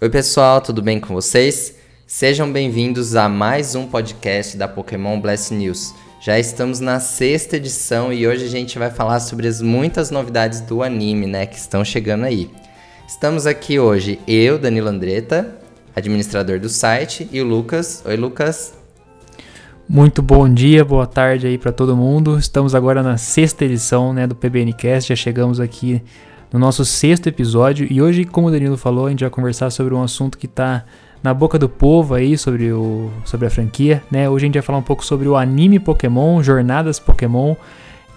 Oi, pessoal, tudo bem com vocês? Sejam bem-vindos a mais um podcast da Pokémon Blast News. Já estamos na sexta edição e hoje a gente vai falar sobre as muitas novidades do anime, né, que estão chegando aí. Estamos aqui hoje, eu, Danilo Andretta, administrador do site, e o Lucas. Oi, Lucas. Muito bom dia, boa tarde aí para todo mundo. Estamos agora na sexta edição, né, do PBNcast. Já chegamos aqui no nosso sexto episódio. E hoje, como o Danilo falou, a gente vai conversar sobre um assunto que está na boca do povo aí sobre, o, sobre a franquia. Né? Hoje a gente vai falar um pouco sobre o anime Pokémon, Jornadas Pokémon.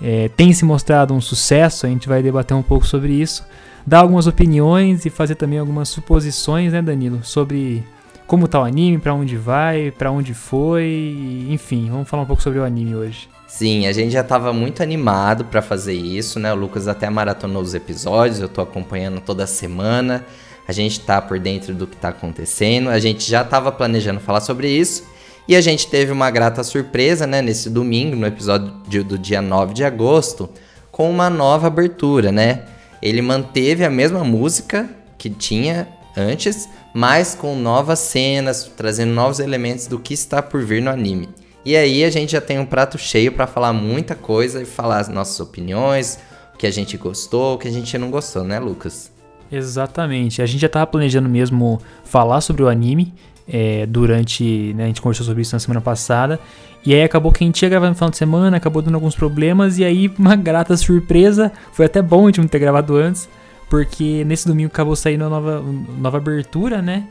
É, tem se mostrado um sucesso, a gente vai debater um pouco sobre isso. Dar algumas opiniões e fazer também algumas suposições, né, Danilo? Sobre como tá o anime, para onde vai, para onde foi, enfim, vamos falar um pouco sobre o anime hoje. Sim, a gente já estava muito animado para fazer isso, né? O Lucas até maratonou os episódios, eu tô acompanhando toda semana. A gente tá por dentro do que tá acontecendo. A gente já estava planejando falar sobre isso. E a gente teve uma grata surpresa, né, nesse domingo, no episódio do dia 9 de agosto, com uma nova abertura, né? Ele manteve a mesma música que tinha antes, mas com novas cenas, trazendo novos elementos do que está por vir no anime. E aí a gente já tem um prato cheio para falar muita coisa e falar as nossas opiniões, o que a gente gostou, o que a gente não gostou, né, Lucas? Exatamente. A gente já estava planejando mesmo falar sobre o anime é, durante. Né, a gente conversou sobre isso na semana passada. E aí acabou que a gente ia gravar no final de semana, acabou dando alguns problemas, e aí, uma grata surpresa. Foi até bom a gente não ter gravado antes, porque nesse domingo acabou saindo a nova, nova abertura, né?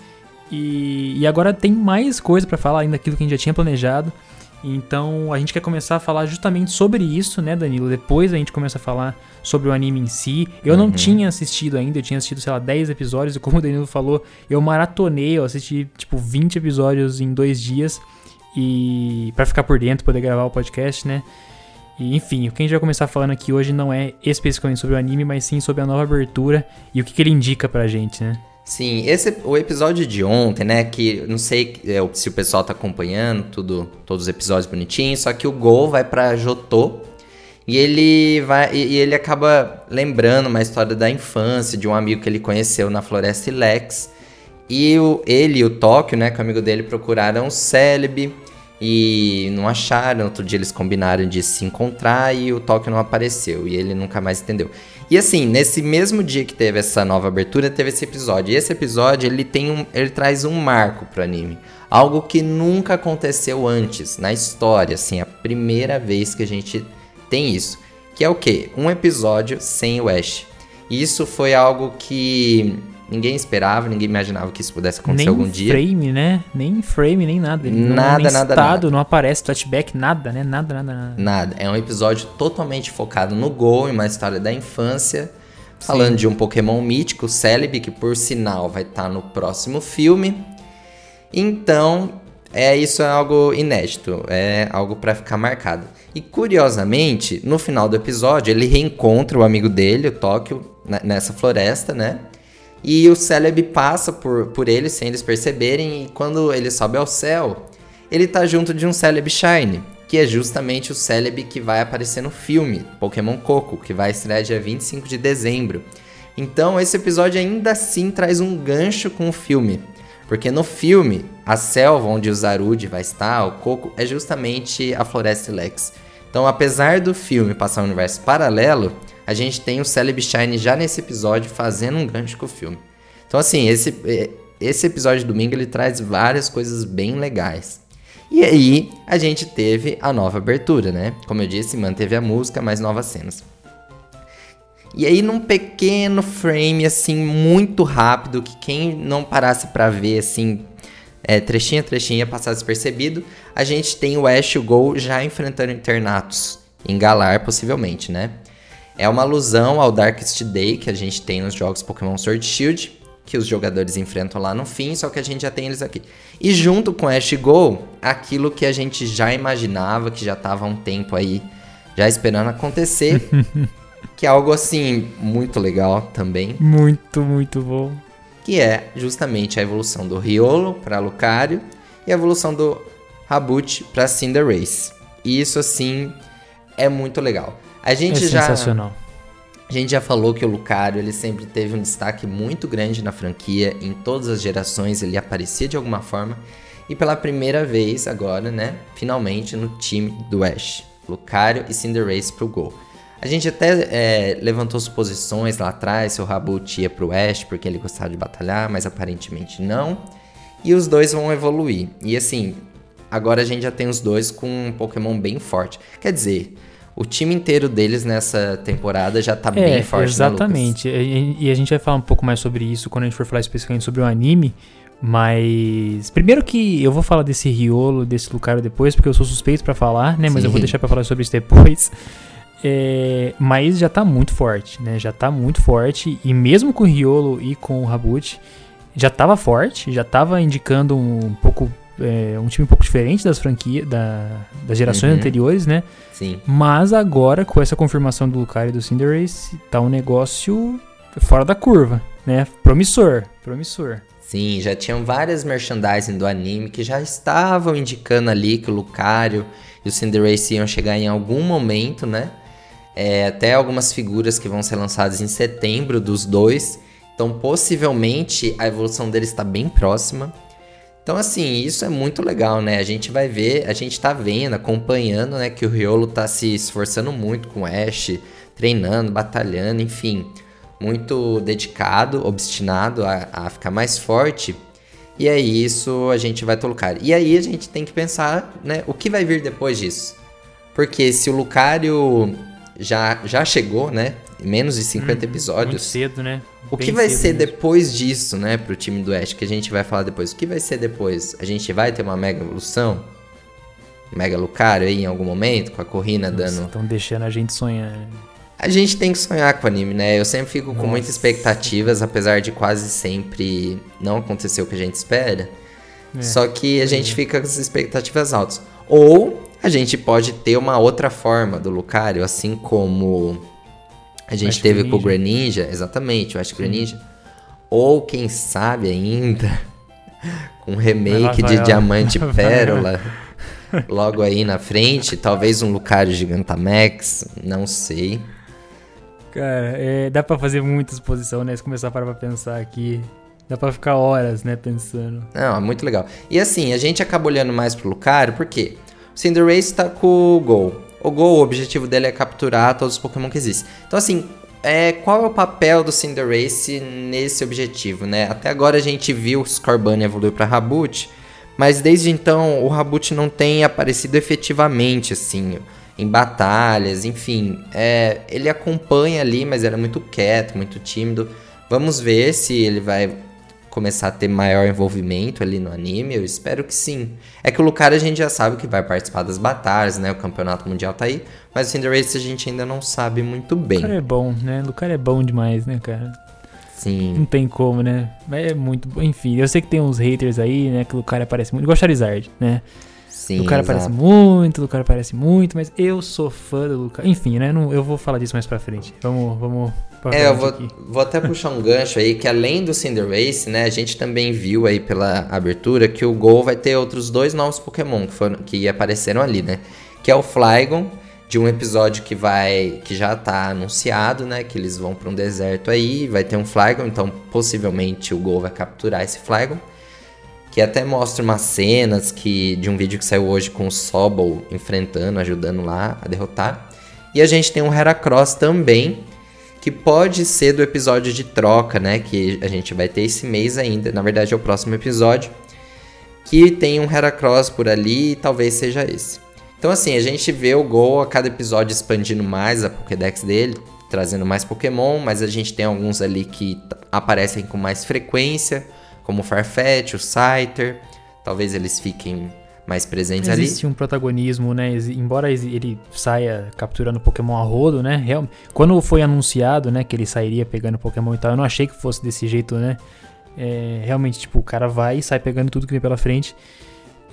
E, e agora tem mais coisa para falar ainda daquilo que a gente já tinha planejado. Então a gente quer começar a falar justamente sobre isso, né, Danilo? Depois a gente começa a falar sobre o anime em si. Eu uhum. não tinha assistido ainda, eu tinha assistido, sei lá, 10 episódios, e como o Danilo falou, eu maratonei, eu assisti tipo 20 episódios em dois dias. E para ficar por dentro, poder gravar o podcast, né? E, enfim, o que a gente vai começar falando aqui hoje não é especificamente sobre o anime, mas sim sobre a nova abertura e o que, que ele indica pra gente, né? Sim, esse o episódio de ontem, né? Que não sei é, se o pessoal tá acompanhando tudo, todos os episódios bonitinhos, só que o Gol vai para Jotô e ele vai e, ele acaba lembrando uma história da infância de um amigo que ele conheceu na Floresta Ilex. E o, ele e o Tóquio, né, que o amigo dele procuraram o Celebi e não acharam. Outro dia eles combinaram de se encontrar e o Tóquio não apareceu e ele nunca mais entendeu. E assim, nesse mesmo dia que teve essa nova abertura, teve esse episódio. E esse episódio, ele tem um, ele traz um marco pro anime. Algo que nunca aconteceu antes na história, assim, a primeira vez que a gente tem isso. Que é o quê? Um episódio sem o Ash. Isso foi algo que Ninguém esperava, ninguém imaginava que isso pudesse acontecer nem algum dia. Nem frame, né? Nem frame, nem nada. Ele nada, não, nem nada, estado, nada. não aparece flashback, nada, né? Nada, nada, nada. Nada. É um episódio totalmente focado no Gol, em uma história da infância. Falando Sim. de um Pokémon mítico, Celebi, que por sinal vai estar tá no próximo filme. Então, é isso é algo inédito, é algo para ficar marcado. E curiosamente, no final do episódio, ele reencontra o amigo dele, o Tóquio, nessa floresta, né? E o Celebi passa por, por eles sem eles perceberem, e quando ele sobe ao céu, ele tá junto de um Celebi Shine, que é justamente o Celebi que vai aparecer no filme Pokémon Coco, que vai estrear dia 25 de dezembro. Então esse episódio ainda assim traz um gancho com o filme, porque no filme, a selva onde o Zarude vai estar, o Coco, é justamente a Floresta Lex. Então apesar do filme passar um universo paralelo, a gente tem o Celebi Shine já nesse episódio fazendo um gancho com o filme. Então, assim, esse, é, esse episódio de domingo ele traz várias coisas bem legais. E aí, a gente teve a nova abertura, né? Como eu disse, manteve a música, mas novas cenas. E aí, num pequeno frame, assim, muito rápido, que quem não parasse para ver, assim, é, trechinho a trechinho passar despercebido, a gente tem o Ash e o Gol já enfrentando internatos. Em Galar, possivelmente, né? É uma alusão ao Darkest Day que a gente tem nos jogos Pokémon Sword Shield, que os jogadores enfrentam lá no fim, só que a gente já tem eles aqui. E junto com Ash Go, aquilo que a gente já imaginava, que já estava há um tempo aí, já esperando acontecer, que é algo assim muito legal também. Muito, muito bom. Que é justamente a evolução do Riolo para Lucario e a evolução do Rabut para Cinderace. E isso assim é muito legal. A gente é já. Sensacional. A gente já falou que o Lucario ele sempre teve um destaque muito grande na franquia, em todas as gerações ele aparecia de alguma forma. E pela primeira vez agora, né, finalmente no time do Ash, Lucario e Cinderace pro gol. A gente até é, levantou suposições lá atrás se o Rabut ia pro Ash porque ele gostava de batalhar, mas aparentemente não. E os dois vão evoluir. E assim, agora a gente já tem os dois com um Pokémon bem forte. Quer dizer, o time inteiro deles nessa temporada já tá é, bem forte, né, Exatamente. Né, e a gente vai falar um pouco mais sobre isso quando a gente for falar especificamente sobre o anime. Mas. Primeiro que eu vou falar desse Riolo, desse Lucario depois, porque eu sou suspeito para falar, né? Mas Sim. eu vou deixar para falar sobre isso depois. É, mas já tá muito forte, né? Já tá muito forte. E mesmo com o Riolo e com o Rabut, já tava forte, já tava indicando um pouco é, um time um pouco diferente das franquias, da, das gerações uhum. anteriores, né? Sim. Mas agora, com essa confirmação do Lucario e do Cinderace, tá um negócio fora da curva, né? Promissor, promissor. Sim, já tinham várias merchandising do anime que já estavam indicando ali que o Lucario e o Cinderace iam chegar em algum momento, né? É, até algumas figuras que vão ser lançadas em setembro dos dois. Então, possivelmente, a evolução deles está bem próxima. Então, assim, isso é muito legal, né? A gente vai ver, a gente tá vendo, acompanhando, né, que o Riolo tá se esforçando muito com o Ash, treinando, batalhando, enfim, muito dedicado, obstinado a, a ficar mais forte. E é isso a gente vai colocar. E aí a gente tem que pensar, né, o que vai vir depois disso. Porque se o Lucario já, já chegou, né? Menos de 50 hum, episódios. Muito cedo, né? O que vai ser mesmo. depois disso, né, pro time do Oeste, que a gente vai falar depois. O que vai ser depois? A gente vai ter uma mega evolução? Mega Lucario aí em algum momento, com a Corrina Nossa, dando. Estão deixando a gente sonhar. A gente tem que sonhar com o anime, né? Eu sempre fico Nossa. com muitas expectativas, apesar de quase sempre não acontecer o que a gente espera. É. Só que a gente é. fica com as expectativas altas. Ou a gente pode ter uma outra forma do Lucario, assim como a gente teve com o Greninja, exatamente, o Ash Greninja. Ou quem sabe ainda, com um remake de Diamante e Pérola, logo aí na frente, talvez um Lucario Gigantamax, não sei. Cara, é, dá pra fazer muita exposição, né? Se começar a parar pra pensar aqui. Dá pra ficar horas, né, pensando. Não, é muito legal. E assim, a gente acaba olhando mais pro Lucario, porque o Cinderace tá com o Gol. O Gol, o objetivo dele é capturar todos os Pokémon que existem. Então, assim, é, qual é o papel do Cinderace nesse objetivo, né? Até agora a gente viu o Scorbunny evoluir para Rabut, mas desde então o Rabut não tem aparecido efetivamente, assim, em batalhas, enfim. É, ele acompanha ali, mas é muito quieto, muito tímido. Vamos ver se ele vai começar a ter maior envolvimento ali no anime, eu espero que sim. É que o Lucario a gente já sabe que vai participar das batalhas, né? O campeonato mundial tá aí, mas o Cinderace a gente ainda não sabe muito bem. O Lucario é bom, né? O Lucario é bom demais, né, cara? Sim. Não tem como, né? Mas é muito bom. Enfim, eu sei que tem uns haters aí, né? Que o Lucario aparece muito. Igual Charizard, né? Sim, o cara aparece muito, o cara aparece muito, mas eu sou fã do Lucario. Enfim, né? Não, eu vou falar disso mais pra frente. Vamos, vamos é, eu vou, vou, até puxar um gancho aí, que além do Cinderace, né, a gente também viu aí pela abertura que o Gol vai ter outros dois novos Pokémon que, foram, que apareceram ali, né? Que é o Flygon, de um episódio que vai que já tá anunciado, né, que eles vão para um deserto aí, vai ter um Flygon, então possivelmente o Gol vai capturar esse Flygon. Que até mostra umas cenas que de um vídeo que saiu hoje com o Sobol enfrentando, ajudando lá a derrotar. E a gente tem um Heracross também, que pode ser do episódio de troca, né? Que a gente vai ter esse mês ainda. Na verdade, é o próximo episódio. Que tem um Heracross por ali e talvez seja esse. Então, assim, a gente vê o Gol a cada episódio expandindo mais a Pokédex dele, trazendo mais Pokémon, mas a gente tem alguns ali que aparecem com mais frequência, como o Farfetch, o Scyther. Talvez eles fiquem mais presentes Existe ali. Existe um protagonismo, né? Embora ele saia capturando Pokémon a rodo, né? Real... Quando foi anunciado, né, que ele sairia pegando Pokémon e tal, eu não achei que fosse desse jeito, né? É, realmente, tipo, o cara vai e sai pegando tudo que vem pela frente.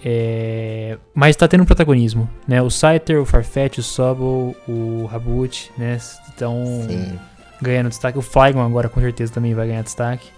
É, mas tá tendo um protagonismo, né? O Scyther, o Farfetch, o Sobble, o Rabut, né? Estão ganhando destaque. O Flygon agora com certeza também vai ganhar destaque.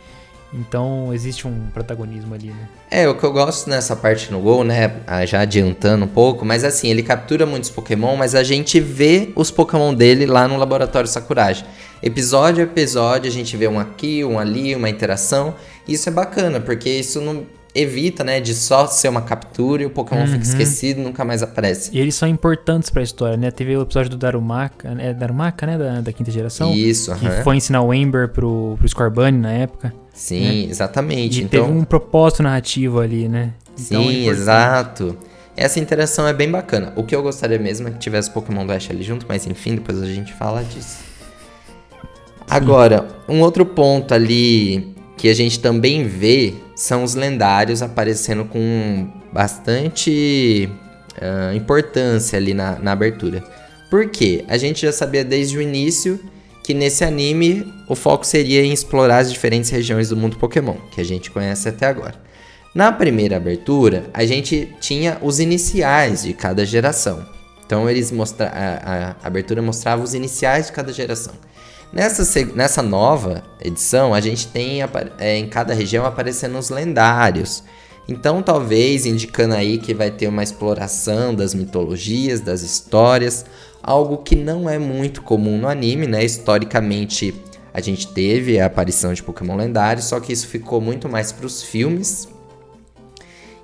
Então existe um protagonismo ali, né? É, o que eu gosto nessa parte no Gol, né? Já adiantando um pouco, mas assim, ele captura muitos Pokémon, mas a gente vê os Pokémon dele lá no Laboratório Sakuragi. Episódio a episódio, a gente vê um aqui, um ali, uma interação. Isso é bacana, porque isso não evita, né, de só ser uma captura e o Pokémon fica esquecido e nunca mais aparece. E eles são importantes pra história, né? Teve o episódio do Darumaka, é Darumaka, né? Da, da quinta geração. Isso, Que foi ensinar o Ember pro, pro Scorbunny na época. Sim, E exatamente. teve Então, um propósito narrativo ali, né? Então, é Sim, importante. exato. Essa interação é bem bacana. O que eu gostaria mesmo é que tivesse Pokémon do Ash ali junto, mas enfim, depois a gente fala disso. Agora, um outro ponto ali que a gente também vê são os lendários aparecendo com bastante ah, importância ali na, na abertura. Por quê? A gente já sabia desde o início que nesse anime o foco seria em explorar as diferentes regiões do mundo Pokémon, que a gente conhece até agora. Na primeira abertura, a gente tinha os iniciais de cada geração. Então eles mostra a, a abertura mostrava os iniciais de cada geração. Nessa, nessa nova edição, a gente tem é, em cada região aparecendo os lendários. Então, talvez indicando aí que vai ter uma exploração das mitologias, das histórias, algo que não é muito comum no anime, né? Historicamente, a gente teve a aparição de Pokémon lendários, só que isso ficou muito mais para os filmes.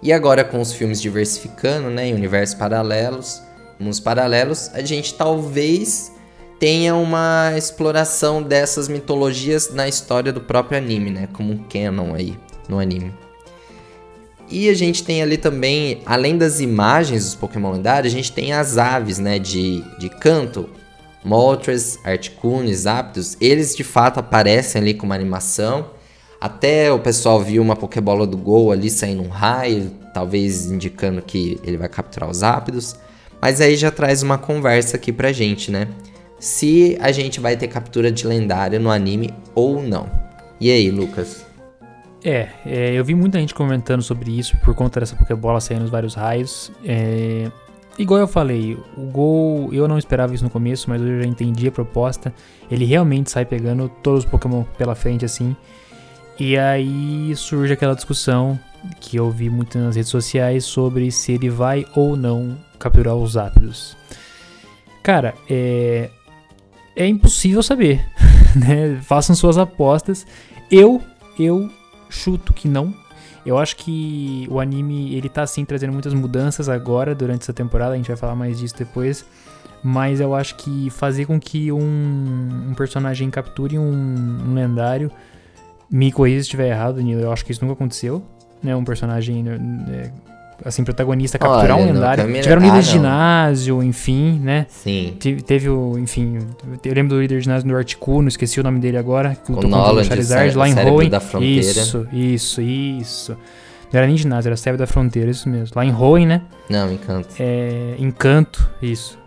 E agora com os filmes diversificando, né, em universos paralelos, mundos paralelos, a gente talvez tenha uma exploração dessas mitologias na história do próprio anime, né, como um canon aí no anime. E a gente tem ali também, além das imagens dos Pokémon lendários, a gente tem as aves, né, de, de canto. Moltres, Articuno, Zapdos, eles de fato aparecem ali com uma animação. Até o pessoal viu uma Pokébola do Gol ali saindo um raio, talvez indicando que ele vai capturar os Zapdos. Mas aí já traz uma conversa aqui pra gente, né? Se a gente vai ter captura de lendário no anime ou não. E aí, Lucas? É, é, eu vi muita gente comentando sobre isso por conta dessa Pokébola saindo os vários raios. É, igual eu falei, o Gol, eu não esperava isso no começo, mas eu já entendi a proposta. Ele realmente sai pegando todos os Pokémon pela frente assim. E aí surge aquela discussão que eu vi muito nas redes sociais sobre se ele vai ou não capturar os Zapdos. Cara, é, é impossível saber, né? Façam suas apostas. Eu, eu chuto que não. Eu acho que o anime, ele tá sim trazendo muitas mudanças agora, durante essa temporada, a gente vai falar mais disso depois. Mas eu acho que fazer com que um, um personagem capture um, um lendário, me corrija se estiver errado, Danilo, eu acho que isso nunca aconteceu, né? Um personagem, é, assim, protagonista capturar Olha, um lendário. Tiveram Ah, líderes de ginásio, enfim, né? Sim. Teve, teve o, enfim, eu lembro do líder de ginásio do Articuno, esqueci o nome dele agora, que lutou Nolan contra o Charizard lá em Hoenn. da Fronteira. Isso, isso, isso. Não era nem ginásio, era Cérebro da Fronteira, isso mesmo. Lá em Hoenn, né? Não, encanto. É, Encanto, isso.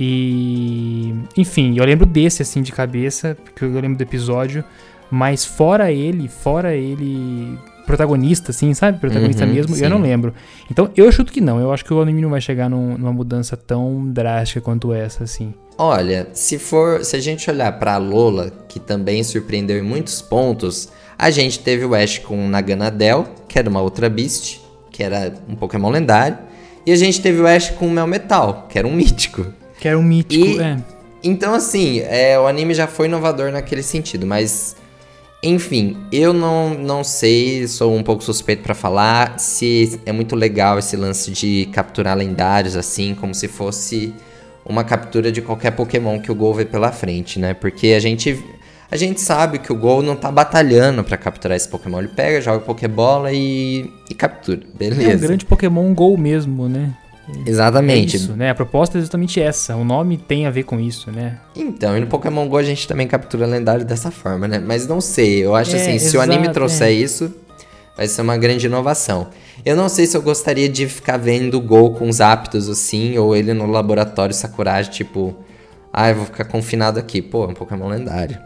E, enfim, eu lembro desse assim de cabeça, porque eu lembro do episódio, mas fora ele, fora ele protagonista, assim, sabe? Protagonista Uhum, mesmo, sim. eu não lembro. Então, eu chuto que não. Eu acho que o anime não vai chegar num- numa mudança tão drástica quanto essa, assim. Olha, se for, se a gente olhar pra Lola, que também surpreendeu em muitos pontos, a gente teve o Ash com Naganadel, que era uma outra Beast, que era um Pokémon lendário, e a gente teve o Ash com Melmetal, que era um mítico. Que era um mítico, E- é. Então, assim, é, o anime já foi inovador naquele sentido, mas. Enfim, eu não, não sei, sou um pouco suspeito pra falar se é muito legal esse lance de capturar lendários, assim, como se fosse uma captura de qualquer Pokémon que o Gol vê pela frente, né? Porque a gente, a gente sabe que o Gol não tá batalhando pra capturar esse Pokémon. Ele pega, joga Pokébola e, e captura. Beleza. É um grande Pokémon Go mesmo, né? Exatamente. É isso, né? A proposta é justamente essa. O nome tem a ver com isso, né? Então, e no Pokémon GO a gente também captura lendário dessa forma, né? Mas não sei, eu acho É, assim, se o anime exato, trouxer é. isso, vai ser uma grande inovação. Eu não sei se eu gostaria de ficar vendo o Gol com os Aptos assim, ou ele no laboratório Sakuragi, tipo, ah, eu vou ficar confinado aqui. Pô, é um Pokémon lendário.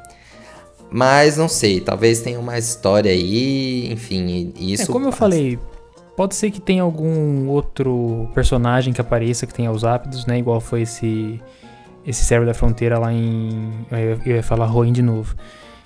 Mas não sei, talvez tenha uma história aí, enfim, e isso. é como eu passa. falei, pode ser que tenha algum outro personagem que apareça que tenha os ápidos, né? Igual foi esse esse cérebro da fronteira lá em eu ia- eu ia falar Roin de novo.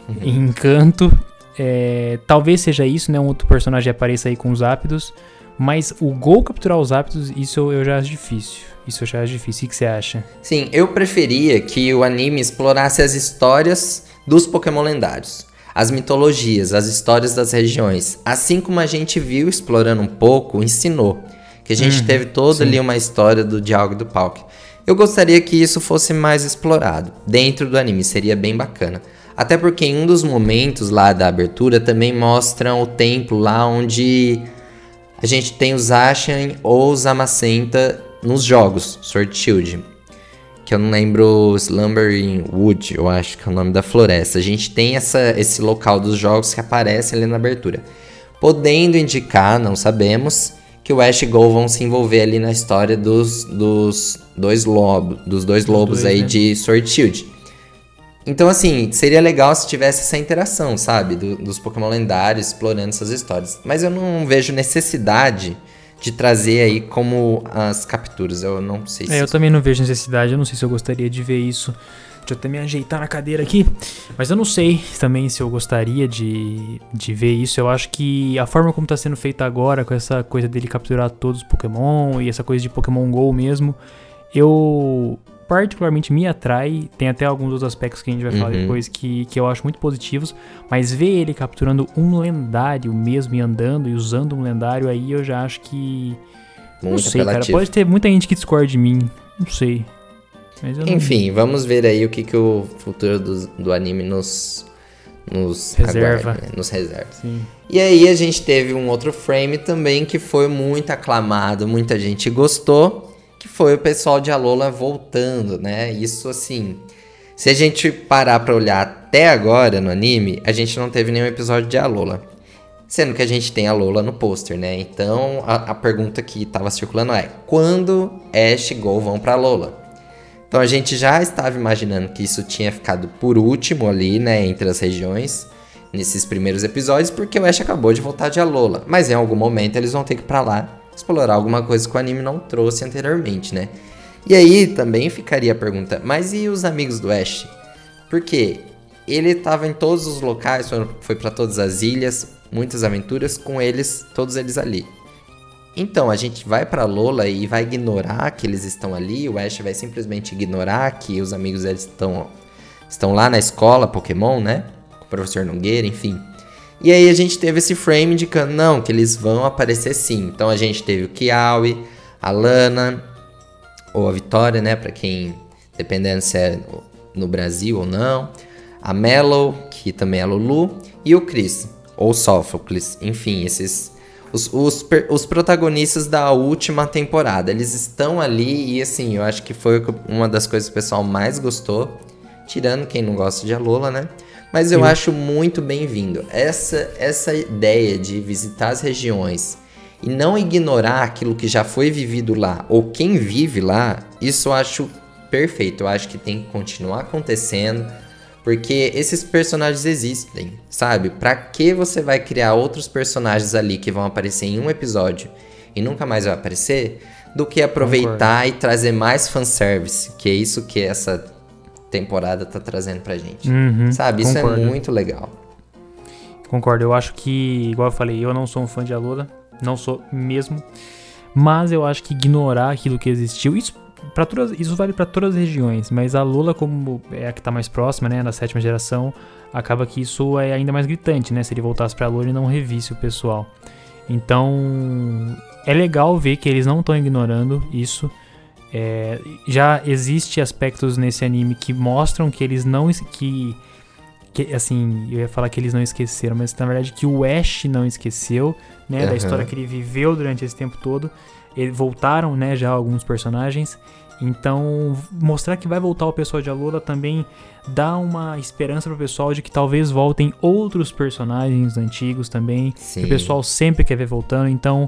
Uhum. Em Encanto, É, talvez seja isso, né? Um outro personagem apareça aí com os ápidos. Mas o gol capturar os ápidos, isso eu já acho difícil. Isso eu já acho difícil. O que você acha? Sim, eu preferia que o anime explorasse as histórias dos Pokémon lendários. As mitologias, as histórias das regiões. Assim como a gente viu explorando um pouco, ensinou. Que a gente uhum, teve toda sim. ali uma história do e do Palk. Eu gostaria que isso fosse mais explorado dentro do anime, seria bem bacana. Até porque em um dos momentos lá da abertura também mostram o templo lá onde a gente tem os Ashen ou os Amacenta nos jogos, Sword Shield. Que eu não lembro Slumbering Wood, eu acho que é o nome da floresta. A gente tem essa, esse local dos jogos que aparece ali na abertura. Podendo indicar, não sabemos, que o Ash e Gol vão se envolver ali na história dos, dos dois lobos, dos dois lobos dois, aí né? de Sword Shield. Então, assim, seria legal se tivesse essa interação, sabe? Do, dos Pokémon lendários explorando essas histórias. Mas eu não vejo necessidade de trazer aí como as capturas. Eu não sei se. É, eu também não vejo necessidade. Eu não sei se eu gostaria de ver isso. Deixa eu até me ajeitar na cadeira aqui. Mas eu não sei também se eu gostaria de, de ver isso. Eu acho que a forma como está sendo feita agora, com essa coisa dele capturar todos os Pokémon e essa coisa de Pokémon GO mesmo, eu particularmente me atrai. Tem até alguns outros aspectos que a gente vai falar uhum. depois que, que eu acho muito positivos. Mas ver ele capturando um lendário mesmo e andando e usando um lendário, aí eu já acho que. Muito não sei, apelativo. cara. Pode ter muita gente que discorda de mim. Não sei. Enfim, não... vamos ver aí o que, que o futuro do, do anime nos, nos reserva. Aguarda, né? Nos reserva. Sim. E aí a gente teve um outro frame também que foi muito aclamado, muita gente gostou, que foi o pessoal de Alola voltando, né? Isso assim, se a gente parar para olhar até agora no anime, a gente não teve nenhum episódio de Alola. Sendo que a gente tem a Lola no pôster, né? Então a, a pergunta que estava circulando é: quando Ash e Go vão pra Lola? Então a gente já estava imaginando que isso tinha ficado por último ali, né, entre as regiões, nesses primeiros episódios, porque o Ash acabou de voltar de Alola. Mas em algum momento eles vão ter que ir pra lá explorar alguma coisa que o anime não trouxe anteriormente, né? E aí também ficaria a pergunta, mas e os amigos do Ash? Porque ele estava em todos os locais, foi para todas as ilhas, muitas aventuras com eles, todos eles ali. Então, a gente vai para Lola e vai ignorar que eles estão ali, o Ash vai simplesmente ignorar que os amigos deles estão, estão lá na escola Pokémon, né? Com o professor Nogueira, enfim. E aí a gente teve esse frame indicando, não, que eles vão aparecer sim. Então a gente teve o Kiawe, a Lana, ou a Vitória, né? Pra quem, dependendo se é no Brasil ou não. A Mellow, que também é a Lulu, e o Chris, ou Sophocles. Enfim, esses os, os, os, protagonistas da última temporada. Eles estão ali e assim, eu acho que foi uma das coisas que o pessoal mais gostou. Tirando quem não gosta de Alola, né? Mas eu Sim. acho muito bem-vindo. Essa, essa ideia de visitar as regiões e não ignorar aquilo que já foi vivido lá ou quem vive lá, isso eu acho perfeito. Eu acho que tem que continuar acontecendo porque esses personagens existem, sabe? Pra que você vai criar outros personagens ali que vão aparecer em um episódio e nunca mais vai aparecer? Do que aproveitar Concordo. e trazer mais fanservice, que é isso que essa temporada tá trazendo pra gente. Uhum, sabe? Isso é concordo. muito legal. Concordo, eu acho que, igual eu falei, eu não sou um fã de Alola, não sou mesmo. Mas eu acho que ignorar aquilo que existiu, isso para todas, isso vale para todas as regiões, mas a Lula, como é a que está mais próxima, né, da sétima geração, acaba que isso é ainda mais gritante, né, se ele voltasse para a Lula e não revisse o pessoal. Então, é legal ver que eles não estão ignorando isso. É, já existe aspectos nesse anime que mostram que eles não que, que assim, eu ia falar que eles não esqueceram, mas na verdade que o Ash não esqueceu, né, uhum. da história que ele viveu durante esse tempo todo voltaram, né, já alguns personagens. Então, mostrar que vai voltar o pessoal de Alola também dá uma esperança pro pessoal de que talvez voltem outros personagens antigos também. Sim. Que o pessoal sempre quer ver voltando. Então,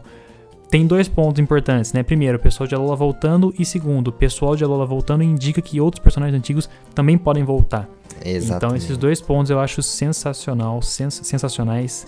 tem dois pontos importantes, né? Primeiro, o pessoal de Alola voltando. E segundo, o pessoal de Alola voltando indica que outros personagens antigos também podem voltar. Exatamente. Então, esses dois pontos eu acho sensacional, sens sensacionais.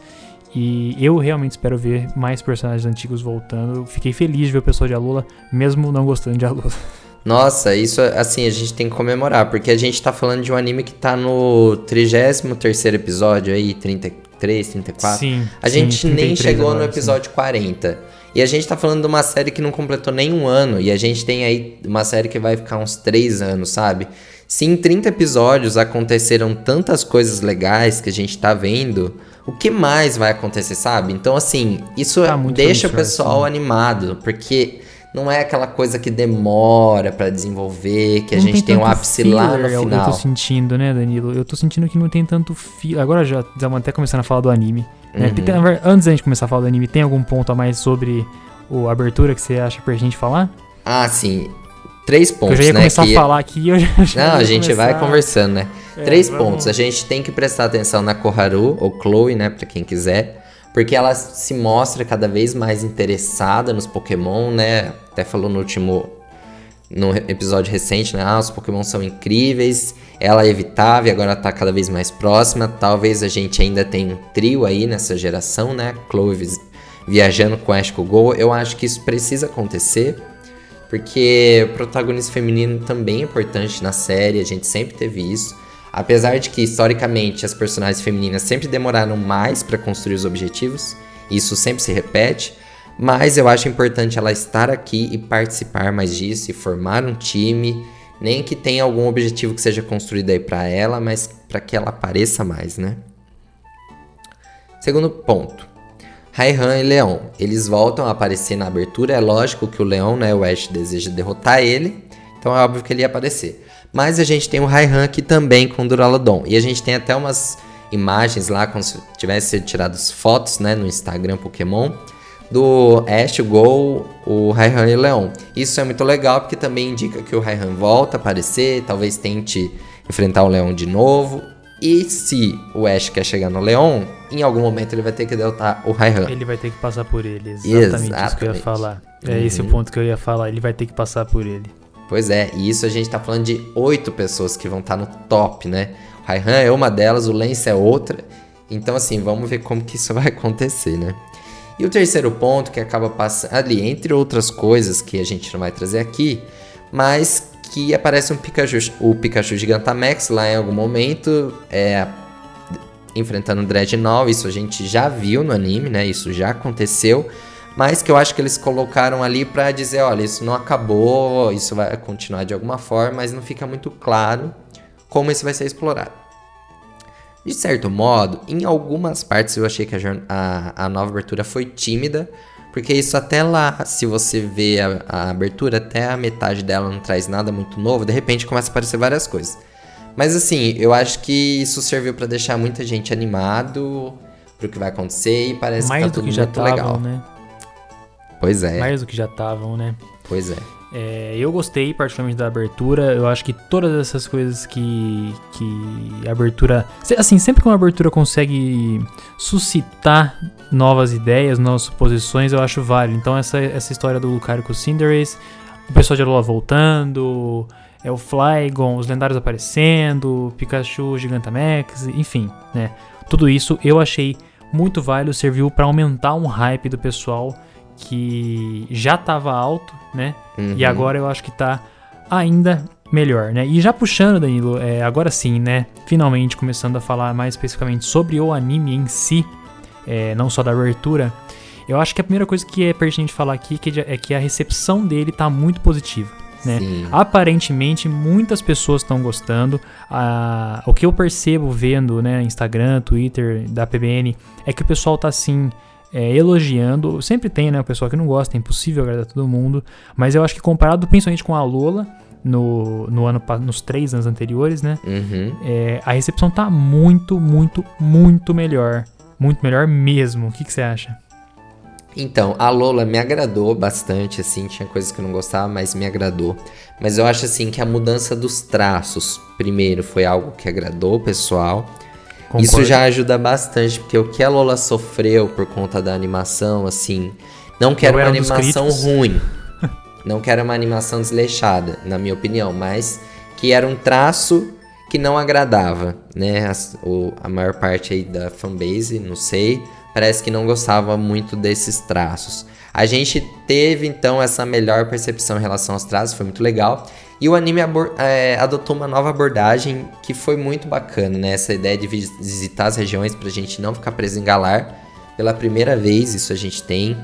E eu realmente espero ver mais personagens antigos voltando. Fiquei feliz de ver o pessoal de Alula, mesmo não gostando de Alula. Nossa, isso assim, a gente tem que comemorar, porque a gente tá falando de um anime que tá no 33 episódio aí, 30, 33, 34. Sim. A sim, gente nem 33 chegou agora, no sim. episódio 40. E a gente tá falando de uma série que não completou nenhum ano. E a gente tem aí uma série que vai ficar uns 3 anos, sabe? Se em 30 episódios aconteceram tantas coisas legais que a gente tá vendo, o que mais vai acontecer, sabe? Então, assim, isso Tá deixa o pessoal sim. animado, porque não é aquela coisa que demora pra desenvolver, que a Não gente tem o tanto ápice lá no filler, eu- Eu final. tô sentindo, né, Danilo? Eu tô sentindo que não tem tanto fio. Agora já estamos até começando a falar do anime. Né? Uhum. Tem- Antes da gente começar a falar do anime, tem algum ponto a mais sobre o a abertura que você acha pertinente falar? Ah, sim. Três pontos, eu já ia né? começar que- a falar aqui e eu já, já Não, a gente vai começar- conversando, né? É, Três vamos- pontos. A gente tem que prestar atenção na Koharu, ou Chloe, né? Pra quem quiser. Porque ela se mostra cada vez mais interessada nos Pokémon, né? Até falou no último. No episódio recente, né? Ah, os Pokémon são incríveis. Ela evitava e agora tá cada vez mais próxima. Talvez a gente ainda tenha um trio aí nessa geração, né? Chloe vis- viajando com Ash com Go. Eu acho que isso precisa acontecer. Porque o protagonista feminino também é importante na série, a gente sempre teve isso. Apesar de que, historicamente, as personagens femininas sempre demoraram mais para construir os objetivos, isso sempre se repete, mas eu acho importante ela estar aqui e participar mais disso e formar um time, nem que tenha algum objetivo que seja construído aí para ela, mas para que ela apareça mais, né? Segundo ponto. Raihan e Leon, eles voltam a aparecer na abertura. É lógico que o Leon, né, o Ash deseja derrotar ele, então é óbvio que ele ia aparecer. Mas a gente tem o Raihan aqui também com Duraludon. E a gente tem até umas imagens lá, como se tivesse tirado fotos, né, no Instagram Pokémon, do Ash, o Gol, o Raihan e o Leon. Isso é muito legal porque também indica que o Raihan volta a aparecer, talvez tente enfrentar o Leon de novo. E se o Ash quer chegar no Leon, em algum momento ele vai ter que derrotar o Raihan. Ele vai ter que passar por ele, exatamente, isso que eu ia Exatamente. falar. É esse o Uhum. ponto que eu ia falar, ele vai ter que passar por ele. Pois é, e isso a gente tá falando de oito pessoas que vão estar no top, né? O Raihan é uma delas, o Lance é outra. Então, assim, vamos ver como que isso vai acontecer, né? E o terceiro ponto que acaba passando ali, entre outras coisas que a gente não vai trazer aqui, mas que aparece um Pikachu, o Pikachu Gigantamax lá em algum momento, é, enfrentando o Dreadnought, isso a gente já viu no anime, né? Isso já aconteceu, mas que eu acho que eles colocaram ali pra dizer, olha, isso não acabou, isso vai continuar de alguma forma, mas não fica muito claro como isso vai ser explorado. De certo modo, em algumas partes eu achei que a, a, a nova abertura foi tímida, porque isso até lá, se você vê a, a abertura, até a metade dela não traz nada muito novo, de repente começa a aparecer várias coisas. Mas assim, eu acho que isso serviu pra deixar muita gente animado pro que vai acontecer e parece Mais que tá do tudo que já muito legal. estavam, né? Pois é, Mais do que já estavam, né? pois é. É, eu gostei particularmente da abertura. Eu acho que todas essas coisas que, que a abertura. Assim, sempre que uma abertura consegue suscitar novas ideias, novas suposições, eu acho válido. Então, essa, essa história do Lucario com o Cinderace, o pessoal de Alola voltando, é o Flygon, os lendários aparecendo, Pikachu, Gigantamax, enfim, né? Tudo isso eu achei muito válido, serviu para aumentar um hype do pessoal que já estava alto, né? E Uhum. agora eu acho que tá ainda melhor, né? E já puxando, Danilo, é, agora sim, né? Finalmente começando a falar mais especificamente sobre o anime em si, é, não só da abertura. Eu acho que a primeira coisa que é pertinente falar aqui é que a recepção dele tá muito positiva. Né? Aparentemente, muitas pessoas estão gostando. Ah, o que eu percebo vendo, né, Instagram, Twitter da PBN, é que o pessoal tá assim. É, elogiando, sempre tem, né? O pessoal que não gosta, é impossível agradar todo mundo. Mas eu acho que comparado principalmente com a Lola, no, no ano, nos três anos anteriores, né? Uhum. é, a recepção tá muito, muito, muito melhor. Muito melhor mesmo. O que, que você acha? Então, a Lola me agradou bastante, assim, tinha coisas que eu não gostava, mas me agradou. Mas eu acho, assim, que a mudança dos traços, primeiro, foi algo que agradou o pessoal. Isso Concordo. já ajuda bastante, porque o que a Lola sofreu por conta da animação, assim, não quero uma um animação ruim. Não quero uma animação desleixada, na minha opinião, mas que era um traço que não agradava, né? As- o- a maior parte aí da fanbase, não sei, parece que não gostava muito desses traços. A gente teve então essa melhor percepção em relação aos traços, foi muito legal. E o anime é, adotou uma nova abordagem que foi muito bacana, né? Essa ideia de visitar as regiões pra gente não ficar preso em Galar. Pela primeira vez, isso a gente tem.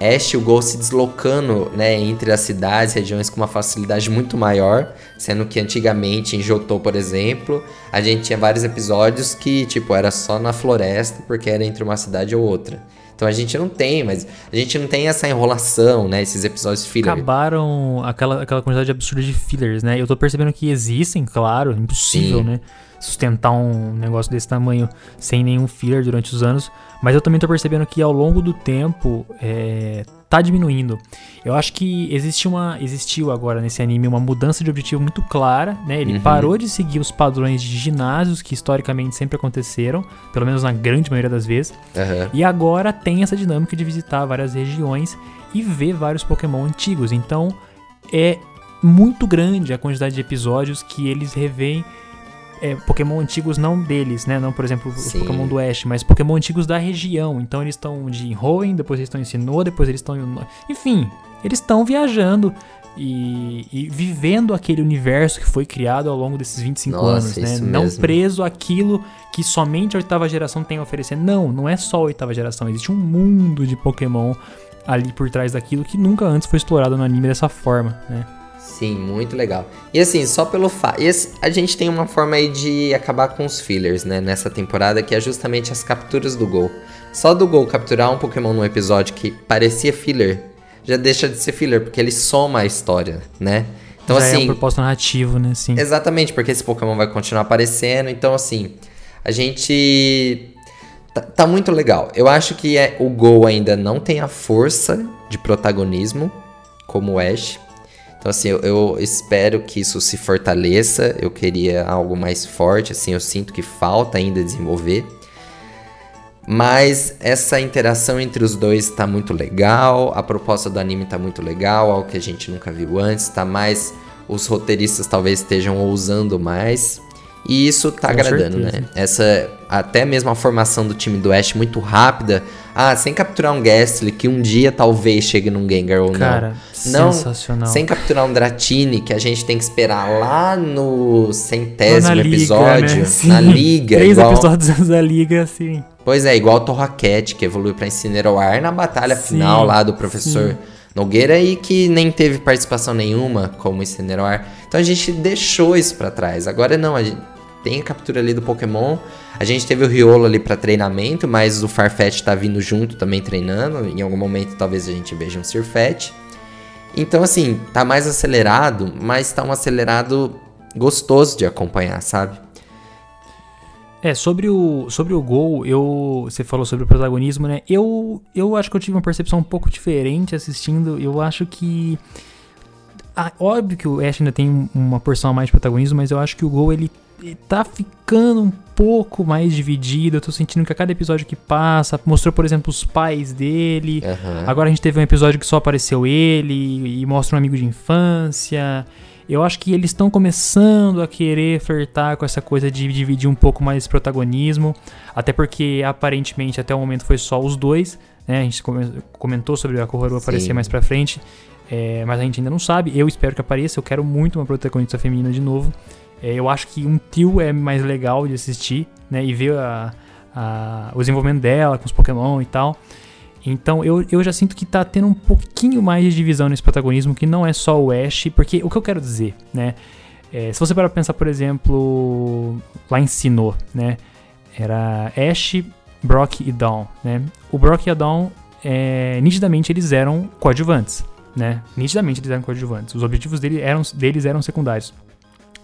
Ash e o Gol se deslocando né, entre as cidades, regiões com uma facilidade muito maior, sendo que antigamente em Jotô, por exemplo, a gente tinha vários episódios que tipo era só na floresta porque era entre uma cidade ou outra. Então a gente não tem, mas a gente não tem essa enrolação, né? Esses episódios filler. Acabaram aquela, aquela quantidade absurda de fillers, né? Eu tô percebendo que existem, claro, impossível, Sim. né? Sustentar um negócio desse tamanho sem nenhum filler durante os anos. Mas eu também tô percebendo que ao longo do tempo é, tá diminuindo. Eu acho que existe uma, existiu agora nesse anime uma mudança de objetivo muito clara, né? Ele uhum. parou de seguir os padrões de ginásios que historicamente sempre aconteceram, pelo menos na grande maioria das vezes. Uhum. E agora tem essa dinâmica de visitar várias regiões e ver vários Pokémon antigos. Então é muito grande a quantidade de episódios que eles revêem é, Pokémon antigos não deles, né? Não, por exemplo, os Pokémon do Oeste, mas Pokémon antigos da região. Então eles estão de Hoenn, depois eles estão em Sinnoh, depois eles estão em... Enfim, eles estão viajando e, e, vivendo aquele universo que foi criado ao longo desses 25 Nossa, anos, né? Não mesmo. preso àquilo que somente a oitava geração tem a oferecer. Não, não é só a oitava geração. Existe um mundo de Pokémon ali por trás daquilo que nunca antes foi explorado no anime dessa forma, né? Sim, muito legal. E assim, só pelo fato. A gente tem uma forma aí de acabar com os fillers, né? Nessa temporada, que é justamente as capturas do gol. Só do gol capturar um Pokémon num episódio que parecia filler, já deixa de ser filler, porque ele soma a história, né? Então, já assim. É um assim, propósito narrativo, né? Sim. Exatamente, porque esse Pokémon vai continuar aparecendo. Então, assim, a gente. Tá, tá muito legal. Eu acho que é, o Gol ainda não tem a força de protagonismo como o Ash. Então, assim, eu, eu, espero que isso se fortaleça. Eu queria algo mais forte, assim, eu sinto que falta ainda desenvolver. Mas essa interação entre os dois está muito legal. A proposta do anime está muito legal, algo que a gente nunca viu antes. Tá mais. Os roteiristas talvez estejam ousando mais. E isso tá Com agradando, certeza. né? Essa até mesmo a formação do time do Ash muito rápida. Ah, sem capturar um Gastly que um dia talvez chegue num Gengar ou Cara, não. Sensacional. Sem capturar um Dratini que a gente tem que esperar lá no centésimo liga, episódio, né? na liga, Três igual... episódios da liga assim. Pois é, igual o Torracat que evoluiu para Incineroar na batalha sim, final lá do professor sim. Nogueira e que nem teve participação nenhuma como Incineroar. Então a gente deixou isso para trás. Agora não, a gente tem a captura ali do Pokémon. A gente teve o Riolo ali para treinamento, mas o Farfetch tá vindo junto também treinando. Em algum momento talvez a gente veja um Sirfetch. Então assim, tá mais acelerado, mas tá um acelerado gostoso de acompanhar, sabe? É, sobre o, sobre o gol, eu, você falou sobre o protagonismo, né? Eu, eu acho que eu tive uma percepção um pouco diferente assistindo. Eu acho que ah, óbvio que o Ash ainda tem uma porção a mais de protagonismo, mas eu acho que o Gol ele tá ficando um pouco mais dividido. Eu tô sentindo que a cada episódio que passa, mostrou, por exemplo, os pais dele. Uhum. Agora a gente teve um episódio que só apareceu ele e mostra um amigo de infância. Eu acho que eles estão começando a querer flertar com essa coisa de dividir um pouco mais esse protagonismo. Até porque aparentemente até o momento foi só os dois. Né? A gente comentou sobre a Corroru aparecer mais pra frente. É, mas a gente ainda não sabe. Eu espero que apareça. Eu quero muito uma protagonista feminina de novo. É, eu acho que um trio é mais legal de assistir, né? E ver a, a, o desenvolvimento dela com os Pokémon e tal. Então eu, eu já sinto que tá tendo um pouquinho mais de divisão nesse protagonismo, que não é só o Ash, porque o que eu quero dizer, né? É, se você parar pra pensar, por exemplo, lá em Sinnoh, né? Era Ash, Brock e Dawn, né? O Brock e a Dawn, é, nitidamente, eles eram coadjuvantes, né? Nitidamente eles eram coadjuvantes. Os objetivos dele eram, deles eram secundários.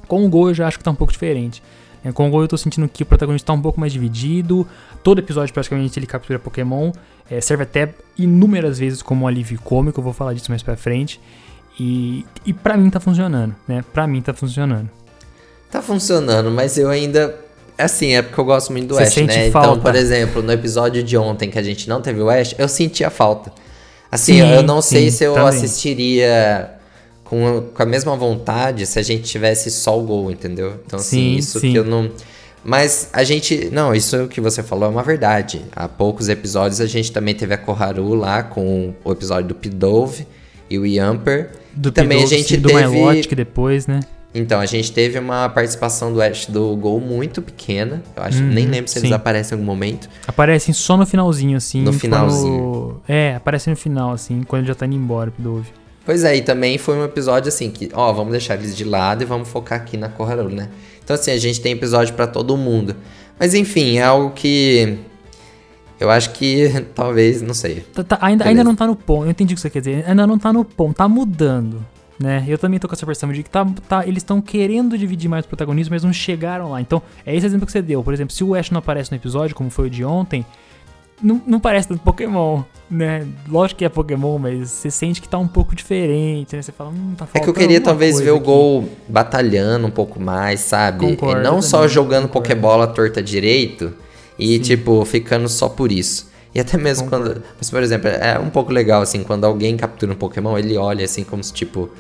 Com o Gol eu já acho que tá um pouco diferente. É, com o Gol eu tô sentindo que o protagonista tá um pouco mais dividido. Todo episódio praticamente ele captura Pokémon. É, serve até inúmeras vezes como um alívio cômico, eu vou falar disso mais pra frente. E, e pra mim tá funcionando, né? Pra mim tá funcionando. Tá funcionando, mas eu ainda. Assim, é porque eu gosto muito do Você Ash, né? Falta. Então, por exemplo, no episódio de ontem que a gente não teve o Ash, eu sentia falta. Assim, sim, eu não sim, sei se eu também. assistiria com a, com a mesma vontade se a gente tivesse só o gol, entendeu? Então, assim, sim, isso sim. que eu não. Mas a gente. Não, isso que você falou é uma verdade. Há poucos episódios a gente também teve a Koharu lá com o episódio do Pidove. e o Yamper. Do também a Pidove, gente do teve- Milotic depois, né? Então, a gente teve uma participação do Ash do Gol muito pequena. Eu acho, Uhum, nem lembro se eles sim. aparecem em algum momento. Aparecem só no finalzinho, assim. No quando- finalzinho. É, aparece no final, assim, quando ele já tá indo embora, o Pidove. Pois é, e também foi um episódio assim que, ó, vamos deixar eles de lado e vamos focar aqui na Corraru, né? Então assim, a gente tem episódio pra todo mundo. Mas enfim, é algo que eu acho que talvez, não sei. Tá- tá- ainda, Beleza. ainda não tá no ponto, eu entendi o que você quer dizer. Ainda não tá no ponto, tá mudando. Né? Eu também tô com essa percepção de que tá, tá- eles estão querendo dividir mais o protagonismo, mas não chegaram lá. Então, é esse exemplo que você deu. Por exemplo, se o Ash não aparece no episódio, como foi o de ontem, não, não parece tanto Pokémon, né? Lógico que é Pokémon, mas você sente que tá um pouco diferente, né? Você fala, hum, tá É faltando que eu queria talvez ver o aqui. gol batalhando um pouco mais, sabe? Concordo e não só jogando concordo. Pokébola torta direito e, Sim. tipo, ficando só por isso. E até mesmo Concordo. quando. Mas, por exemplo, é um pouco legal, assim, quando alguém captura um Pokémon, ele olha assim como se, tipo,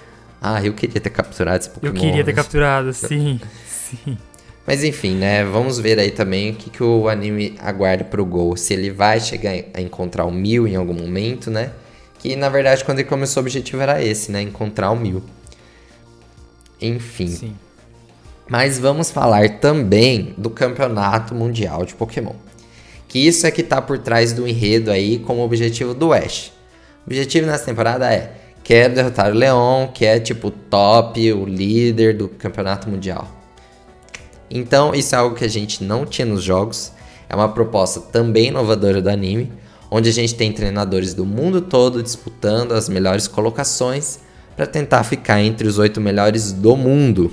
ah, eu queria ter capturado esse Pokémon. Eu queria ter capturado, sim, sim. Mas enfim, né? Vamos ver aí também o que, que o anime aguarda pro Gol. Se ele vai chegar a encontrar o Mil em algum momento, né? Que na verdade, quando ele começou, o objetivo era esse, né? Encontrar o Mil. Enfim. sim. Mas vamos falar também do Campeonato Mundial de Pokémon. Que isso é que tá por trás do enredo aí como objetivo do Ash. O objetivo nessa temporada é: quer derrotar o Leon, que é tipo o top, o líder do Campeonato Mundial. Então, isso é algo que a gente não tinha nos jogos. É uma proposta também inovadora do anime, onde a gente tem treinadores do mundo todo disputando as melhores colocações para tentar ficar entre os oito melhores do mundo.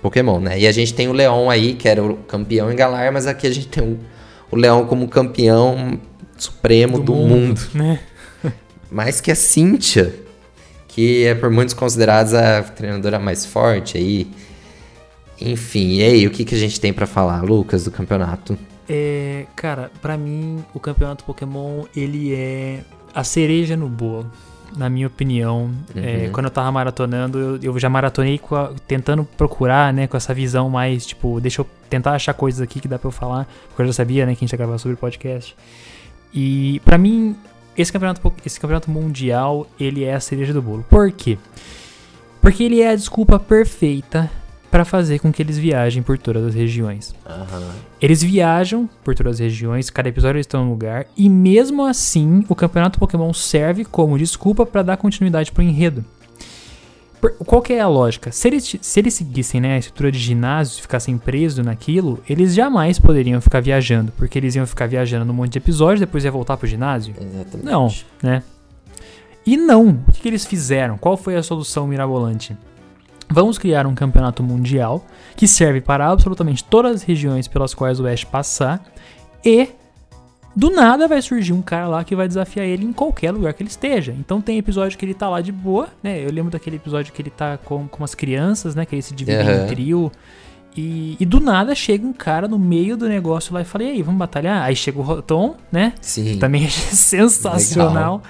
Pokémon, né? E a gente tem o Leon aí, que era o campeão em Galar, mas aqui a gente tem o, Leon como campeão supremo do, mundo. né? Mais que a Cynthia, que é por muitos considerada a treinadora mais forte aí. Enfim, e aí, o que, que a gente tem pra falar, Lucas, do campeonato? É, cara, pra mim o campeonato Pokémon ele é a cereja no bolo, na minha opinião. É, Uhum. quando eu tava maratonando, eu, eu já maratonei com a- tentando procurar, né, com essa visão mais tipo, deixa eu tentar achar coisas aqui que dá pra eu falar, porque eu já sabia, né, que a gente ia gravar sobre podcast. E pra mim esse campeonato, esse campeonato mundial ele é a cereja do bolo. Por quê? Porque ele é a desculpa perfeita pra fazer com que eles viajem por todas as regiões. Eles viajam por todas as regiões, cada episódio eles estão em um lugar, e mesmo assim o campeonato Pokémon serve como desculpa para dar continuidade pro enredo. Por- qual que é a lógica? Se eles, se eles seguissem né, a estrutura de ginásio e ficassem presos naquilo, eles jamais poderiam ficar viajando, porque eles iam ficar viajando num monte de episódios, depois ia voltar pro ginásio. Exatamente. Não, né? E não, o que, que eles fizeram? Qual foi a solução mirabolante? Vamos criar um campeonato mundial que serve para absolutamente todas as regiões pelas quais o Ash passar e do nada vai surgir um cara lá que vai desafiar ele em qualquer lugar que ele esteja. Então tem episódio que ele tá lá de boa, né? Eu lembro daquele episódio que ele tá com, com as crianças, né? Que ele se divide Aham. em trio. E, e do nada chega um cara no meio do negócio lá e fala: E aí, vamos batalhar? Aí chega o Rotom, né? Sim. Também achei sensacional.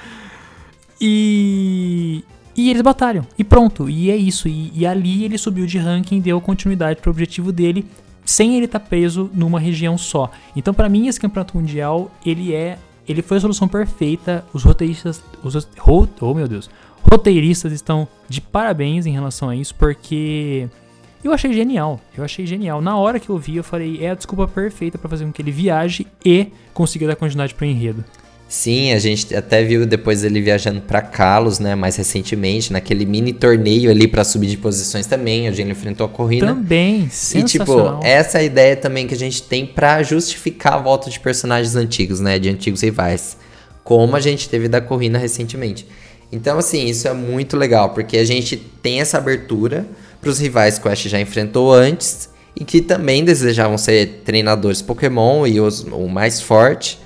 E. E eles batalham. E pronto. E é isso. E, e ali ele subiu de ranking e deu continuidade pro objetivo dele. Sem ele estar preso numa região só. Então, pra mim, esse campeonato mundial, ele é. Ele foi a solução perfeita. Os roteiristas. Os, ro- oh, meu Deus. Roteiristas estão de parabéns em relação a isso, porque. Eu achei genial, eu achei genial. Na hora que eu vi, eu falei, é a desculpa perfeita pra fazer com que ele viaje e consiga dar continuidade pro enredo. Sim, a gente até viu depois ele viajando pra Kalos, né, mais recentemente, naquele mini torneio ali pra subir de posições também, onde ele enfrentou a corrida. Também, E sensacional. tipo, essa é a ideia também que a gente tem pra justificar a volta de personagens antigos, né, de antigos rivais, como a gente teve da corrida recentemente. Então, assim, isso é muito legal, porque a gente tem essa abertura pros rivais que o Ash já enfrentou antes e que também desejavam ser treinadores Pokémon e os, o mais forte.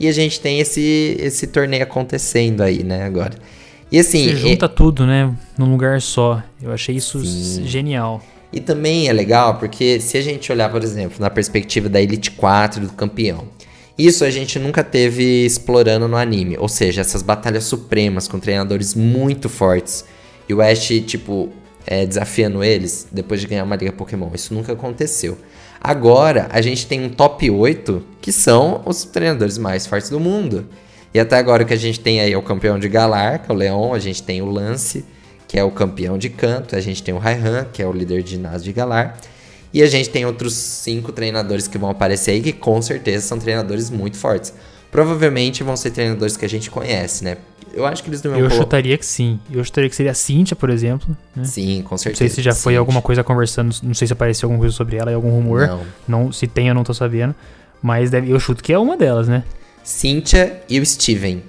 E a gente tem esse, esse torneio acontecendo aí, né, agora. E assim, Você e- junta tudo, né, num lugar só. Eu achei isso Sim. genial. E também é legal porque se a gente olhar, por exemplo, na perspectiva da Elite 4 do campeão, isso a gente nunca teve explorando no anime. Ou seja, essas batalhas supremas com treinadores muito fortes. E o Ash, tipo, é, desafiando eles depois de ganhar uma liga Pokémon. Isso nunca aconteceu. Agora, a gente tem um top 8 que são os treinadores mais fortes do mundo. E até agora o que a gente tem aí é o campeão de Galar, que é o Leon, a gente tem o Lance, que é o campeão de canto, a gente tem o Raihan, que é o líder de ginásio de Galar. E a gente tem outros cinco treinadores que vão aparecer aí, que com certeza são treinadores muito fortes. Provavelmente vão ser treinadores que a gente conhece, né? Eu acho que eles não Eu chutaria que sim. Eu chutaria que seria a Cíntia, por exemplo. Né? Sim, com certeza. Não sei se já foi alguma coisa conversando, não sei se apareceu alguma coisa sobre ela, algum rumor. Não. não se tem, eu não tô sabendo. Mas deve, eu chuto que é uma delas, né? Cíntia e o Steven,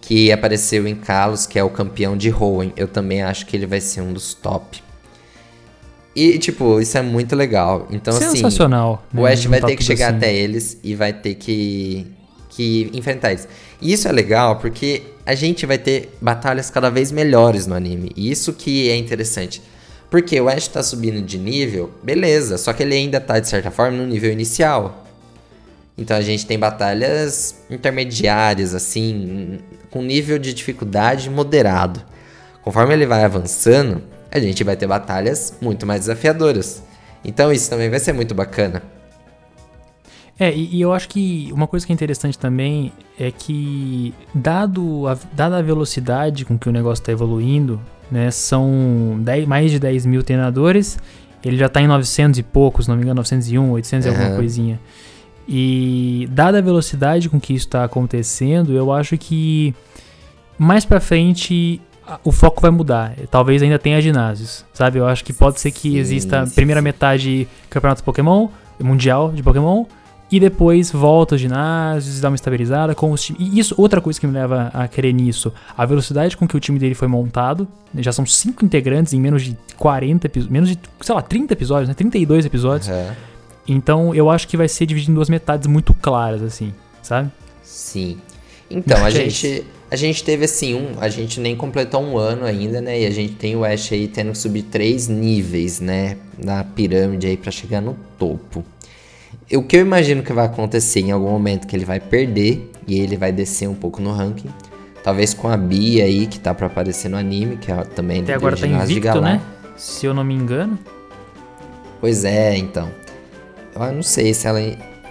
que apareceu em Kalos, que é o campeão de Hoenn. Eu também acho que ele vai ser um dos top. E, tipo, isso é muito legal. Então, assim, Sensacional, assim, né? o Ash vai ter que chegar assim. até eles e vai ter que, que enfrentar eles. E isso é legal porque a gente vai ter batalhas cada vez melhores no anime. E isso que é interessante. Porque o Ash tá subindo de nível, beleza, só que ele ainda tá, de certa forma, no nível inicial. Então a gente tem batalhas intermediárias, assim, com nível de dificuldade moderado. Conforme ele vai avançando, a gente vai ter batalhas muito mais desafiadoras. Então isso também vai ser muito bacana. É, e, e, eu acho que uma coisa que é interessante também é que, dado a, dada a velocidade com que o negócio está evoluindo, né, são 10, mais de 10 mil treinadores, ele já está em 900 e poucos, se não me engano, 901, 800 e uhum. alguma coisinha. E, dada a velocidade com que isso está acontecendo, eu acho que mais para frente o foco vai mudar. Talvez ainda tenha ginásios, sabe? Eu acho que pode ser que exista sim, primeira sim. metade campeonato Pokémon, mundial de Pokémon, e depois volta aos ginásios, dá uma estabilizada com os times. E isso, outra coisa que me leva a querer nisso, a velocidade com que o time dele foi montado. Né? Já são cinco integrantes em menos de 40 episódios, menos de, sei lá, 30 episódios, né? 32 episódios. É. Então eu acho que vai ser dividido em duas metades muito claras, assim, sabe? Sim. Então, a é gente. A gente teve assim, um, a gente nem completou um ano ainda, né? E a gente tem o Ash aí tendo que subir três níveis, né? Na pirâmide aí para chegar no topo. O que eu imagino que vai acontecer em algum momento que ele vai perder e ele vai descer um pouco no ranking. Talvez com a Bia aí, que tá pra aparecer no anime, que é também Até agora tá invicto, né? Se eu não me engano. Pois é, então. Eu não sei se ela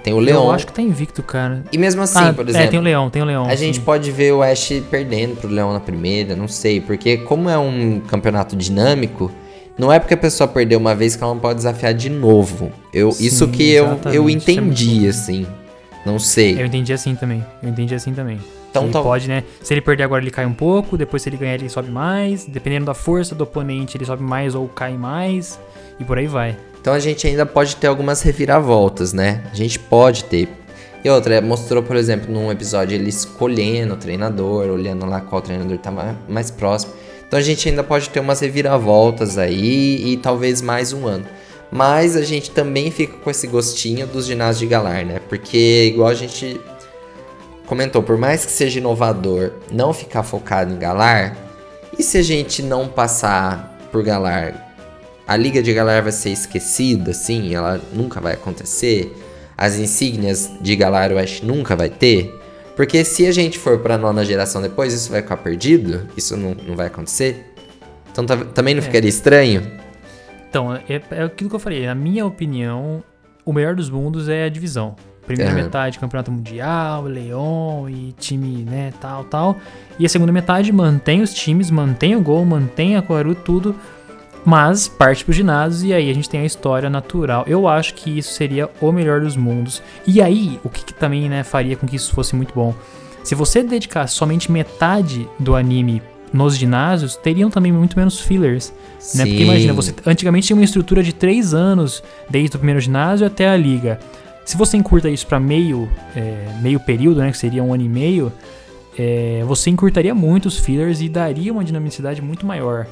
tem o Leão. Eu acho que tá invicto, cara. E mesmo assim, ah, por exemplo. É, tem o Leão, tem o Leão. A sim. gente pode ver o Ash perdendo pro Leão na primeira, não sei. Porque, como é um campeonato dinâmico, não é porque a pessoa perdeu uma vez que ela não pode desafiar de novo. Eu, sim, isso que eu, eu é entendi, é assim. Não sei. Eu entendi assim também. Eu entendi assim também. Então, ele pode, né? Se ele perder agora, ele cai um pouco. Depois, se ele ganhar, ele sobe mais. Dependendo da força do oponente, ele sobe mais ou cai mais. E por aí vai. Então a gente ainda pode ter algumas reviravoltas, né? A gente pode ter. E outra, mostrou, por exemplo, num episódio ele escolhendo o treinador, olhando lá qual treinador tá mais próximo. Então a gente ainda pode ter umas reviravoltas aí e talvez mais um ano. Mas a gente também fica com esse gostinho dos ginásios de Galar, né? Porque, igual a gente comentou, por mais que seja inovador não ficar focado em Galar, e se a gente não passar por Galar a Liga de Galar vai ser esquecida, assim, ela nunca vai acontecer. As insígnias de Galar acho nunca vai ter. Porque se a gente for para a nona geração depois, isso vai ficar perdido? Isso não, não vai acontecer? Então também não é. ficaria estranho? Então, é, é aquilo que eu falei. Na minha opinião, o melhor dos mundos é a divisão. Primeira uhum. metade, campeonato mundial, Leon e time, né, tal, tal. E a segunda metade mantém os times, mantém o gol, mantém a Coaru, tudo mas parte pro ginásio e aí a gente tem a história natural. Eu acho que isso seria o melhor dos mundos. E aí, o que, que também né, faria com que isso fosse muito bom? Se você dedicar somente metade do anime nos ginásios, teriam também muito menos fillers. Né? Porque imagina, você antigamente tinha uma estrutura de três anos, desde o primeiro ginásio até a liga. Se você encurta isso para meio, é, meio período, né, que seria um ano e meio, é, você encurtaria muito os fillers e daria uma dinamicidade muito maior.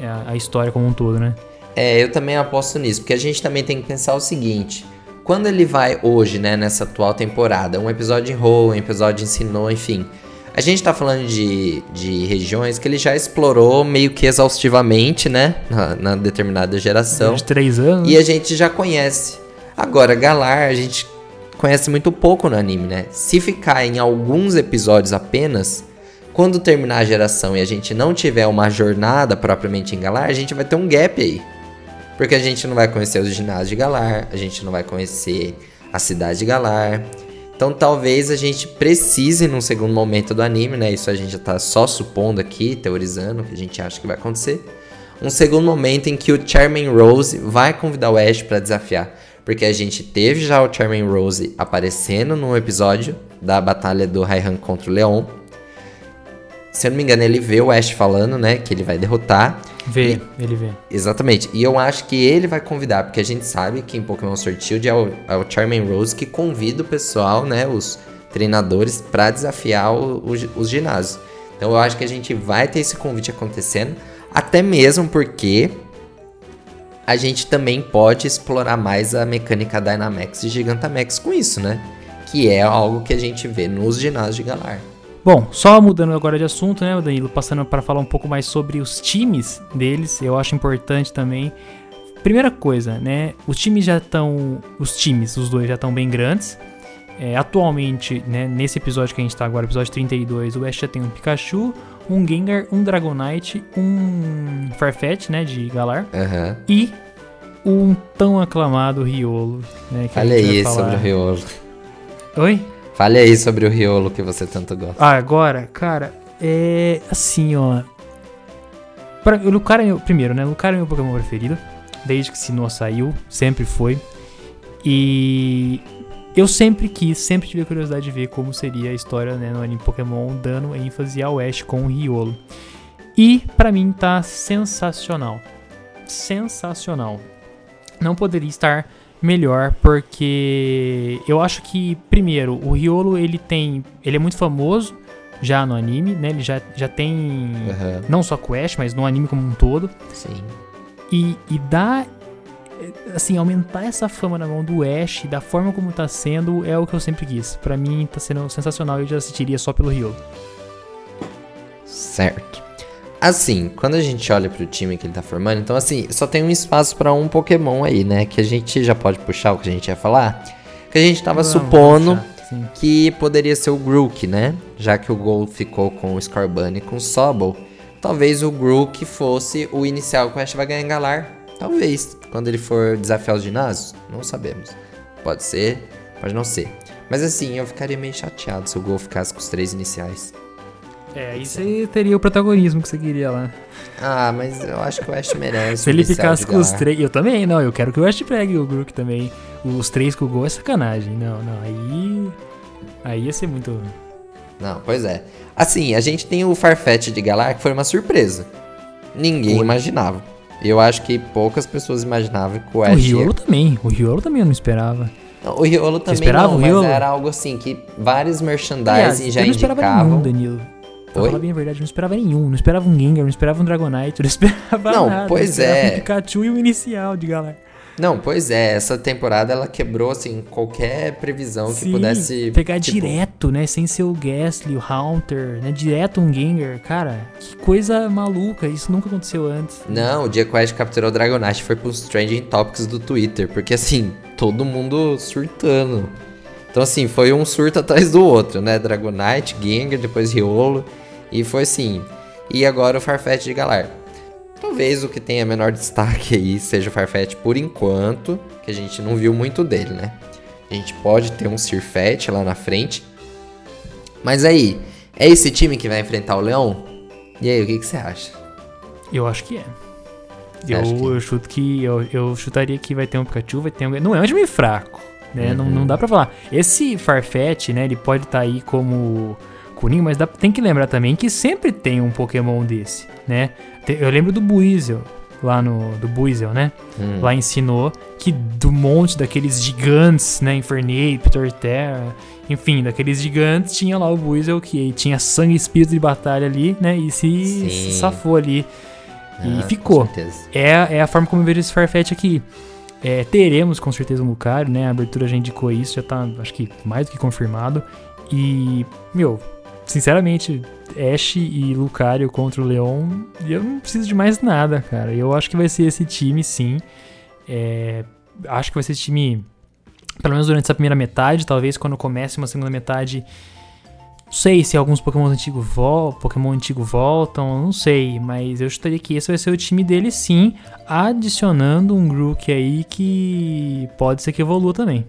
É a, a história como um todo, né? É, eu também aposto nisso, porque a gente também tem que pensar o seguinte: quando ele vai hoje, né, nessa atual temporada, um episódio em Roll, um episódio em Sinnoh, enfim, a gente tá falando de, de regiões que ele já explorou meio que exaustivamente, né, na, na determinada geração. De três anos. E a gente já conhece. Agora, Galar, a gente conhece muito pouco no anime, né? Se ficar em alguns episódios apenas, quando terminar a geração e a gente não tiver uma jornada propriamente em Galar, a gente vai ter um gap aí. Porque a gente não vai conhecer os ginásios de Galar, a gente não vai conhecer a cidade de Galar. Então talvez a gente precise num segundo momento do anime, né? Isso a gente já tá só supondo aqui, teorizando, que a gente acha que vai acontecer. Um segundo momento em que o Charming Rose vai convidar o Ash para desafiar. Porque a gente teve já o Charming Rose aparecendo num episódio da batalha do Raihan contra o Leon. Se eu não me engano, ele vê o Ash falando, né? Que ele vai derrotar. Vê, e, ele vê. Exatamente. E eu acho que ele vai convidar, porque a gente sabe que em Pokémon Sword Shield é o, é o Charming Rose que convida o pessoal, né? Os treinadores para desafiar o, o, os ginásios. Então eu acho que a gente vai ter esse convite acontecendo. Até mesmo porque a gente também pode explorar mais a mecânica Dynamax e Gigantamax com isso, né? Que é algo que a gente vê nos ginásios de Galar. Bom, só mudando agora de assunto, né, Danilo, passando para falar um pouco mais sobre os times deles, eu acho importante também. Primeira coisa, né, os times já estão, os times, os dois já estão bem grandes. É, atualmente, né, nesse episódio que a gente está agora, episódio 32, o Ash já tem um Pikachu, um Gengar, um Dragonite, um Farfetch, né, de Galar, uhum. e um tão aclamado Riolo, né, que Olha aí sobre o Riolo. Oi? Fale aí sobre o Riolo que você tanto gosta. Ah, agora, cara, é assim, ó. Pra, o Lucario é meu, primeiro, né? Lucario é meu Pokémon preferido. Desde que Sinnoh saiu, sempre foi. E eu sempre quis, sempre tive a curiosidade de ver como seria a história né, no anime Pokémon dando ênfase ao Ash com o Riolo. E para mim tá sensacional. Sensacional. Não poderia estar melhor, porque eu acho que, primeiro, o Riolo ele tem. Ele é muito famoso já no anime, né? Ele já, já tem. Uhum. Não só Quest, mas no anime como um todo. Sim. E, e dá. Assim, aumentar essa fama na mão do Ash, da forma como tá sendo, é o que eu sempre quis. para mim tá sendo sensacional e eu já assistiria só pelo Riolo. Certo. Assim, quando a gente olha pro time que ele tá formando, então assim, só tem um espaço para um Pokémon aí, né? Que a gente já pode puxar o que a gente ia falar. Que a gente tava Vamos supondo puxar, que poderia ser o Grook, né? Já que o Gol ficou com o Scorbunny e com o Sobble. Talvez o Grook fosse o inicial que o Ash vai ganhar em Galar. Talvez. Quando ele for desafiar os ginásios. Não sabemos. Pode ser, pode não ser. Mas assim, eu ficaria meio chateado se o Gol ficasse com os três iniciais. É, aí você teria o protagonismo que você queria lá. Ah, mas eu acho que o Ash merece. Se ele ficasse com os três. Eu também, não. Eu quero que o Ash pegue o Grook também. Os três com o gol é sacanagem. Não, não. Aí. Aí ia ser muito. Não, pois é. Assim, a gente tem o Farfetch de Galar que foi uma surpresa. Ninguém imaginava. Eu acho que poucas pessoas imaginavam que o Ash. O Riolo ia... também. O Riolo também eu não esperava. Não, o Riolo também Você esperava não, o Riolo? mas era algo assim que vários merchandising Aliás, já eu não indicavam. Esperava nenhum, Danilo. Pra Oi? falar bem a verdade, não esperava nenhum. Não esperava um Gengar, não esperava um Dragonite, não esperava não, nada. Pois não é. um Pikachu e o inicial de Galar. Não, pois é, essa temporada ela quebrou, assim, qualquer previsão Sim, que pudesse... pegar tipo... direto, né, sem ser o Ghastly, o Haunter, né, direto um Gengar. Cara, que coisa maluca, isso nunca aconteceu antes. Não, o dia que o Ash capturou o Dragonite foi pros Trending Topics do Twitter, porque, assim, todo mundo surtando. Então, assim, foi um surto atrás do outro, né, Dragonite, Gengar, depois Riolo... E foi assim. E agora o Farfetch de Galar. Talvez o que tenha menor destaque aí seja o Farfetch por enquanto, que a gente não viu muito dele, né? A gente pode ter um Sirfetch lá na frente. Mas aí, é esse time que vai enfrentar o Leão? E aí, o que, que você acha? Eu acho que é. Eu, que... eu chuto que. Eu, eu chutaria que vai ter um Pikachu, vai ter um. Não é um time fraco. Né? Uhum. Não, não dá pra falar. Esse Farfetch, né? Ele pode estar tá aí como Mas dá, tem que lembrar também que sempre tem um Pokémon desse, né? Eu lembro do Buizel, lá no. do Buizel, né? Hum. Lá ensinou que do monte daqueles gigantes, né? Infernape, Torterra, enfim, daqueles gigantes, tinha lá o Buizel que tinha sangue e espírito de batalha ali, né? E se, se safou ali. Ah, e ficou. É, é a forma como eu vejo esse Farfetch aqui. É, teremos com certeza um Lucario, né? A abertura já indicou isso, já tá, acho que mais do que confirmado. E, meu, sinceramente, Ash e Lucario contra o Leon, eu não preciso de mais nada, cara. Eu acho que vai ser esse time, sim. É, acho que vai ser esse time, pelo menos durante essa primeira metade. Talvez quando comece uma segunda metade. Não sei se alguns Pokémon antigos vol Pokémon antigo voltam, não sei, mas eu chutaria que esse vai ser o time dele sim, adicionando um Grook aí que pode ser que evolua também.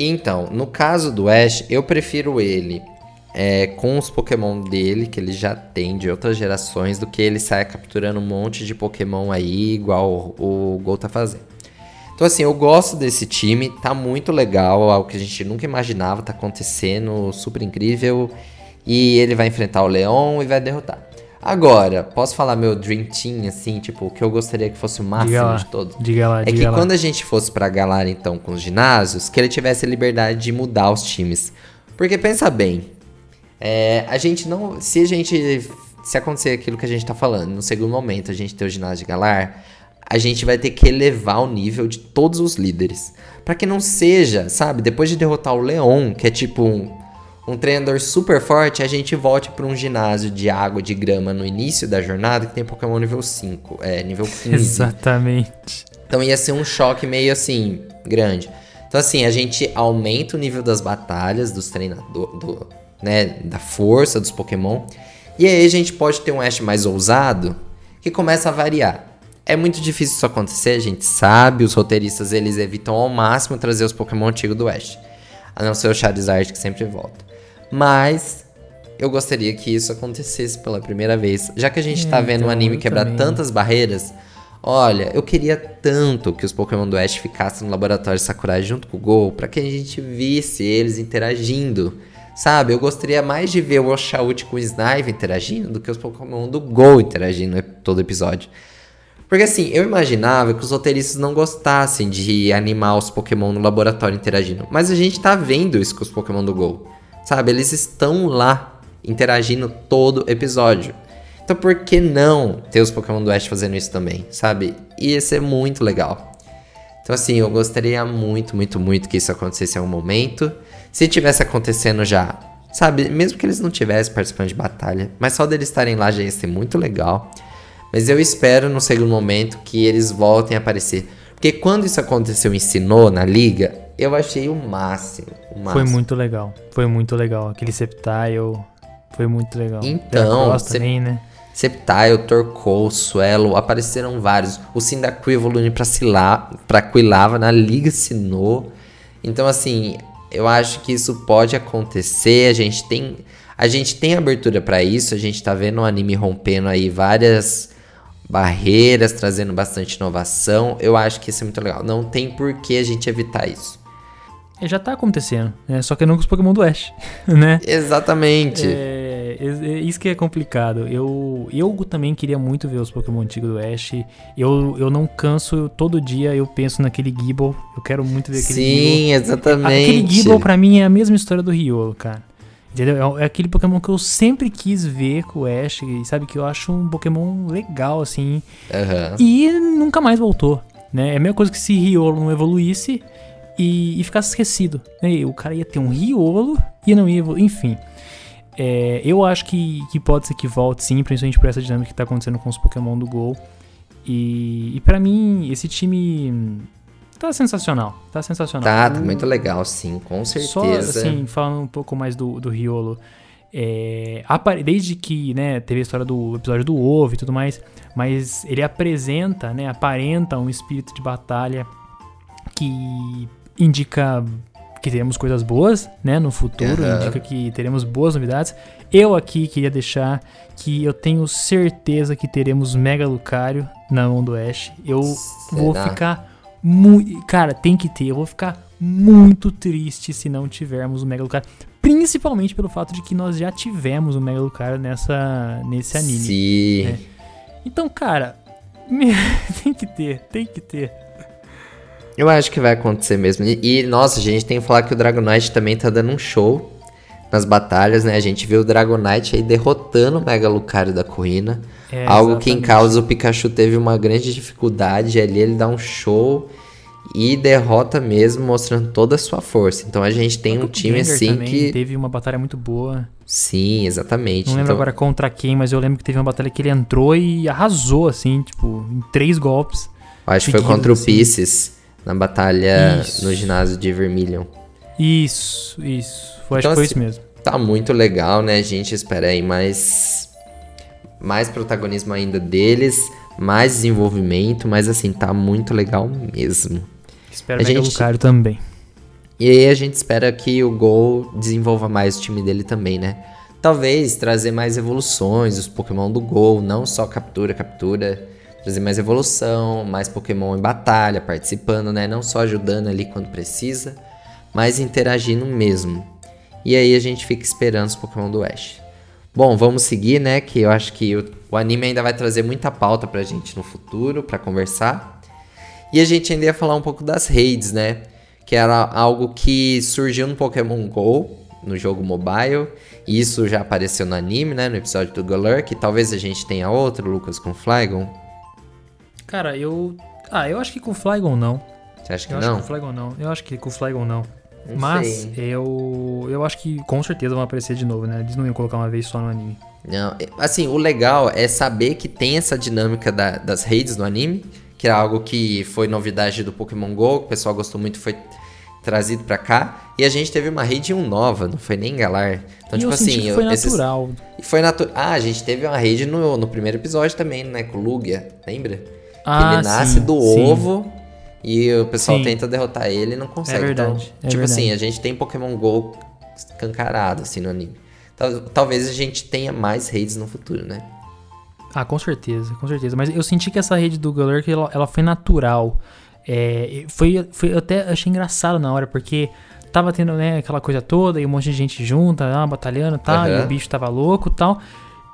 Então, no caso do Ash, eu prefiro ele é, com os Pokémon dele, que ele já tem de outras gerações, do que ele saia capturando um monte de Pokémon aí, igual o, o Gol tá fazendo. Então, assim, eu gosto desse time, tá muito legal, algo que a gente nunca imaginava, tá acontecendo, super incrível. E ele vai enfrentar o Leon e vai derrotar. Agora, posso falar meu Dream Team, assim, tipo, o que eu gostaria que fosse o máximo de todos? Diga lá, É diga que lá. quando a gente fosse pra Galar, então, com os ginásios, que ele tivesse a liberdade de mudar os times. Porque pensa bem, é, a gente não. Se a gente. Se acontecer aquilo que a gente tá falando, no segundo momento a gente ter o ginásio de Galar, a gente vai ter que elevar o nível de todos os líderes. Pra que não seja, sabe, depois de derrotar o Leon, que é tipo um, um treinador super forte, a gente volte pra um ginásio de água, de grama no início da jornada, que tem Pokémon nível 5, é, nível 15. Exatamente. Então ia ser um choque meio assim, grande. Então, assim, a gente aumenta o nível das batalhas, dos treinadores, do, né, da força dos Pokémon. E aí a gente pode ter um Ash mais ousado que começa a variar. É muito difícil isso acontecer, a gente sabe, os roteiristas eles evitam ao máximo trazer os Pokémon antigos do Ash. A não ser o Charizard que sempre volta. Mas eu gostaria que isso acontecesse pela primeira vez. Já que a gente tá É, vendo um então, anime quebrar também. tantas barreiras, olha, eu queria tanto que os Pokémon do Ash ficassem no laboratório Sakurai junto com o Gol, pra que a gente visse eles interagindo. Sabe, eu gostaria mais de ver o Oshawott com o Snipe interagindo do que os Pokémon do Gol interagindo todo episódio. Porque assim, eu imaginava que os roteiristas não gostassem de animar os Pokémon no laboratório interagindo. Mas a gente tá vendo isso com os Pokémon do Gol. Sabe, eles estão lá interagindo todo episódio. Então por que não ter os Pokémon do Ash fazendo isso também, sabe? Ia ser muito legal. Então assim, eu gostaria muito, muito, muito que isso acontecesse em algum momento. Se tivesse acontecendo já, sabe? Mesmo que eles não tivessem participando de batalha, mas só deles estarem lá já ia ser muito legal. Mas eu espero no segundo momento que eles voltem a aparecer. Porque quando isso aconteceu em Sinnoh, na liga, eu achei o máximo. O máximo. Foi muito legal. Foi muito legal. Aquele Sceptile foi muito legal. Então, você- também, né? Suelo, apareceram vários. O Cyndaquil evoluindo pra, Sila, pra Quilava na Liga Sinnoh. Então, assim, eu acho que isso pode acontecer. A gente tem, a gente tem abertura pra isso. A gente tá vendo o anime rompendo aí várias barreiras, trazendo bastante inovação. Eu acho que isso é muito legal. Não tem por que a gente evitar isso. É, já tá acontecendo, né? Só que não com os Pokémon do Ash, né? Exatamente. É, é- isso que é complicado. Eu, eu também queria muito ver os Pokémon antigos do Ash. Eu, eu não canso, todo dia eu penso naquele Gible. Eu quero muito ver aquele Gible. Sim, exatamente. Aquele Gible pra mim é a mesma história do Riolo, cara. Entendeu? É, é aquele Pokémon que eu sempre quis ver com o Ash, sabe? Que eu acho um Pokémon legal, assim. Aham. E nunca mais voltou, né? É a mesma coisa que se Riolo não evoluísse e, e ficasse esquecido. Né? O cara ia ter um Riolo e não ia evoluir. Enfim. É, eu acho que, que pode ser que volte sim, principalmente por essa dinâmica que tá acontecendo com os Pokémon do Gol. E, e para mim, esse time tá sensacional. Tá sensacional. Tá, tá muito legal, sim, com certeza. só, assim, falando um pouco mais do, do Riolo. é, desde que, né, teve a história do episódio do ovo e tudo mais, mas ele apresenta, né, aparenta um espírito de batalha que indica que teremos coisas boas, né, no futuro, Aham. indica que teremos boas novidades. Eu aqui queria deixar que eu tenho certeza que teremos Mega Lucario na mão do Ash. Eu vou Será? ficar muito. Cara, tem que ter. Eu vou ficar muito triste se não tivermos o Mega Lucario. Principalmente pelo fato de que nós já tivemos o Mega Lucario nessa, nesse anime. Sim. É. Então, cara, tem que ter, tem que ter. Eu acho que vai acontecer mesmo. E, e, nossa, a gente tem que falar que o Dragonite também tá dando um show nas batalhas, né? A gente viu o Dragonite aí derrotando o Mega Lucario da Corrina. É, algo que em exatamente. causa o Pikachu teve uma grande dificuldade. Ali ele dá um show e derrota mesmo, mostrando toda a sua força. Então a gente tem um time Gengar assim que. Teve uma batalha muito boa. Sim, exatamente. Não lembro Então, agora contra quem, mas eu lembro que teve uma batalha que ele entrou e arrasou, assim, tipo, em três golpes. acho que foi contra o assim. Pisces na batalha Isso. no ginásio de Vermilion. Isso, isso. Foi, Então, acho que foi assim, isso mesmo. Tá muito legal, né, gente? Espera aí mais mais protagonismo ainda deles, mais desenvolvimento, mas assim, tá muito legal mesmo. Espero a Mega gente- Lucario também. E aí a gente espera que o Gol desenvolva mais o time dele também, né? Talvez trazer mais evoluções, os Pokémon do Gol, não só captura, captura, trazer mais evolução, mais Pokémon em batalha, participando, né? Não só ajudando ali quando precisa, mas interagindo mesmo. E aí a gente fica esperando os Pokémon do Ash. Bom, vamos seguir, né? Que eu acho que o, o anime ainda vai trazer muita pauta pra gente no futuro, para conversar. E a gente ainda ia falar um pouco das raids, né? Que era algo que surgiu no Pokémon GO, no jogo mobile. E isso já apareceu no anime, né? No episódio do Galar, que talvez a gente tenha outro, Lucas, com Flygon. Cara, eu. Ah, eu acho que com Flygon não. Você acha que eu não? acho que com Flygon não. Eu acho que com Flygon não. Não Mas sei. eu. Eu acho que com certeza vão aparecer de novo, né? Eles não iam colocar uma vez só no anime. Não, assim, o legal é saber que tem essa dinâmica da- das raids no anime, que é algo que foi novidade do Pokémon GO, que o pessoal gostou muito, foi trazido pra cá. E a gente teve uma raid 1 nova, não foi nem Galar. Então, e tipo eu assim, foi eu- esses- natural. E foi natural. Ah, a gente teve uma raid no, no primeiro episódio também, né? Com o Lugia, lembra? Ah, ele nasce sim, do sim. ovo e o pessoal Sim. tenta derrotar ele e não consegue. É verdade, Então, é tipo assim, verdade. a gente tem Pokémon GO escancarado assim no anime. Tal- Talvez a gente tenha mais raids no futuro, né? Ah, com certeza, com certeza. Mas eu senti que essa rede do Galar, que ela, ela foi natural. É, foi, foi, eu até achei engraçado na hora, porque tava tendo né, aquela coisa toda, e um monte de gente junta, ah, batalhando e tal, e Aham. o bicho tava louco e tal.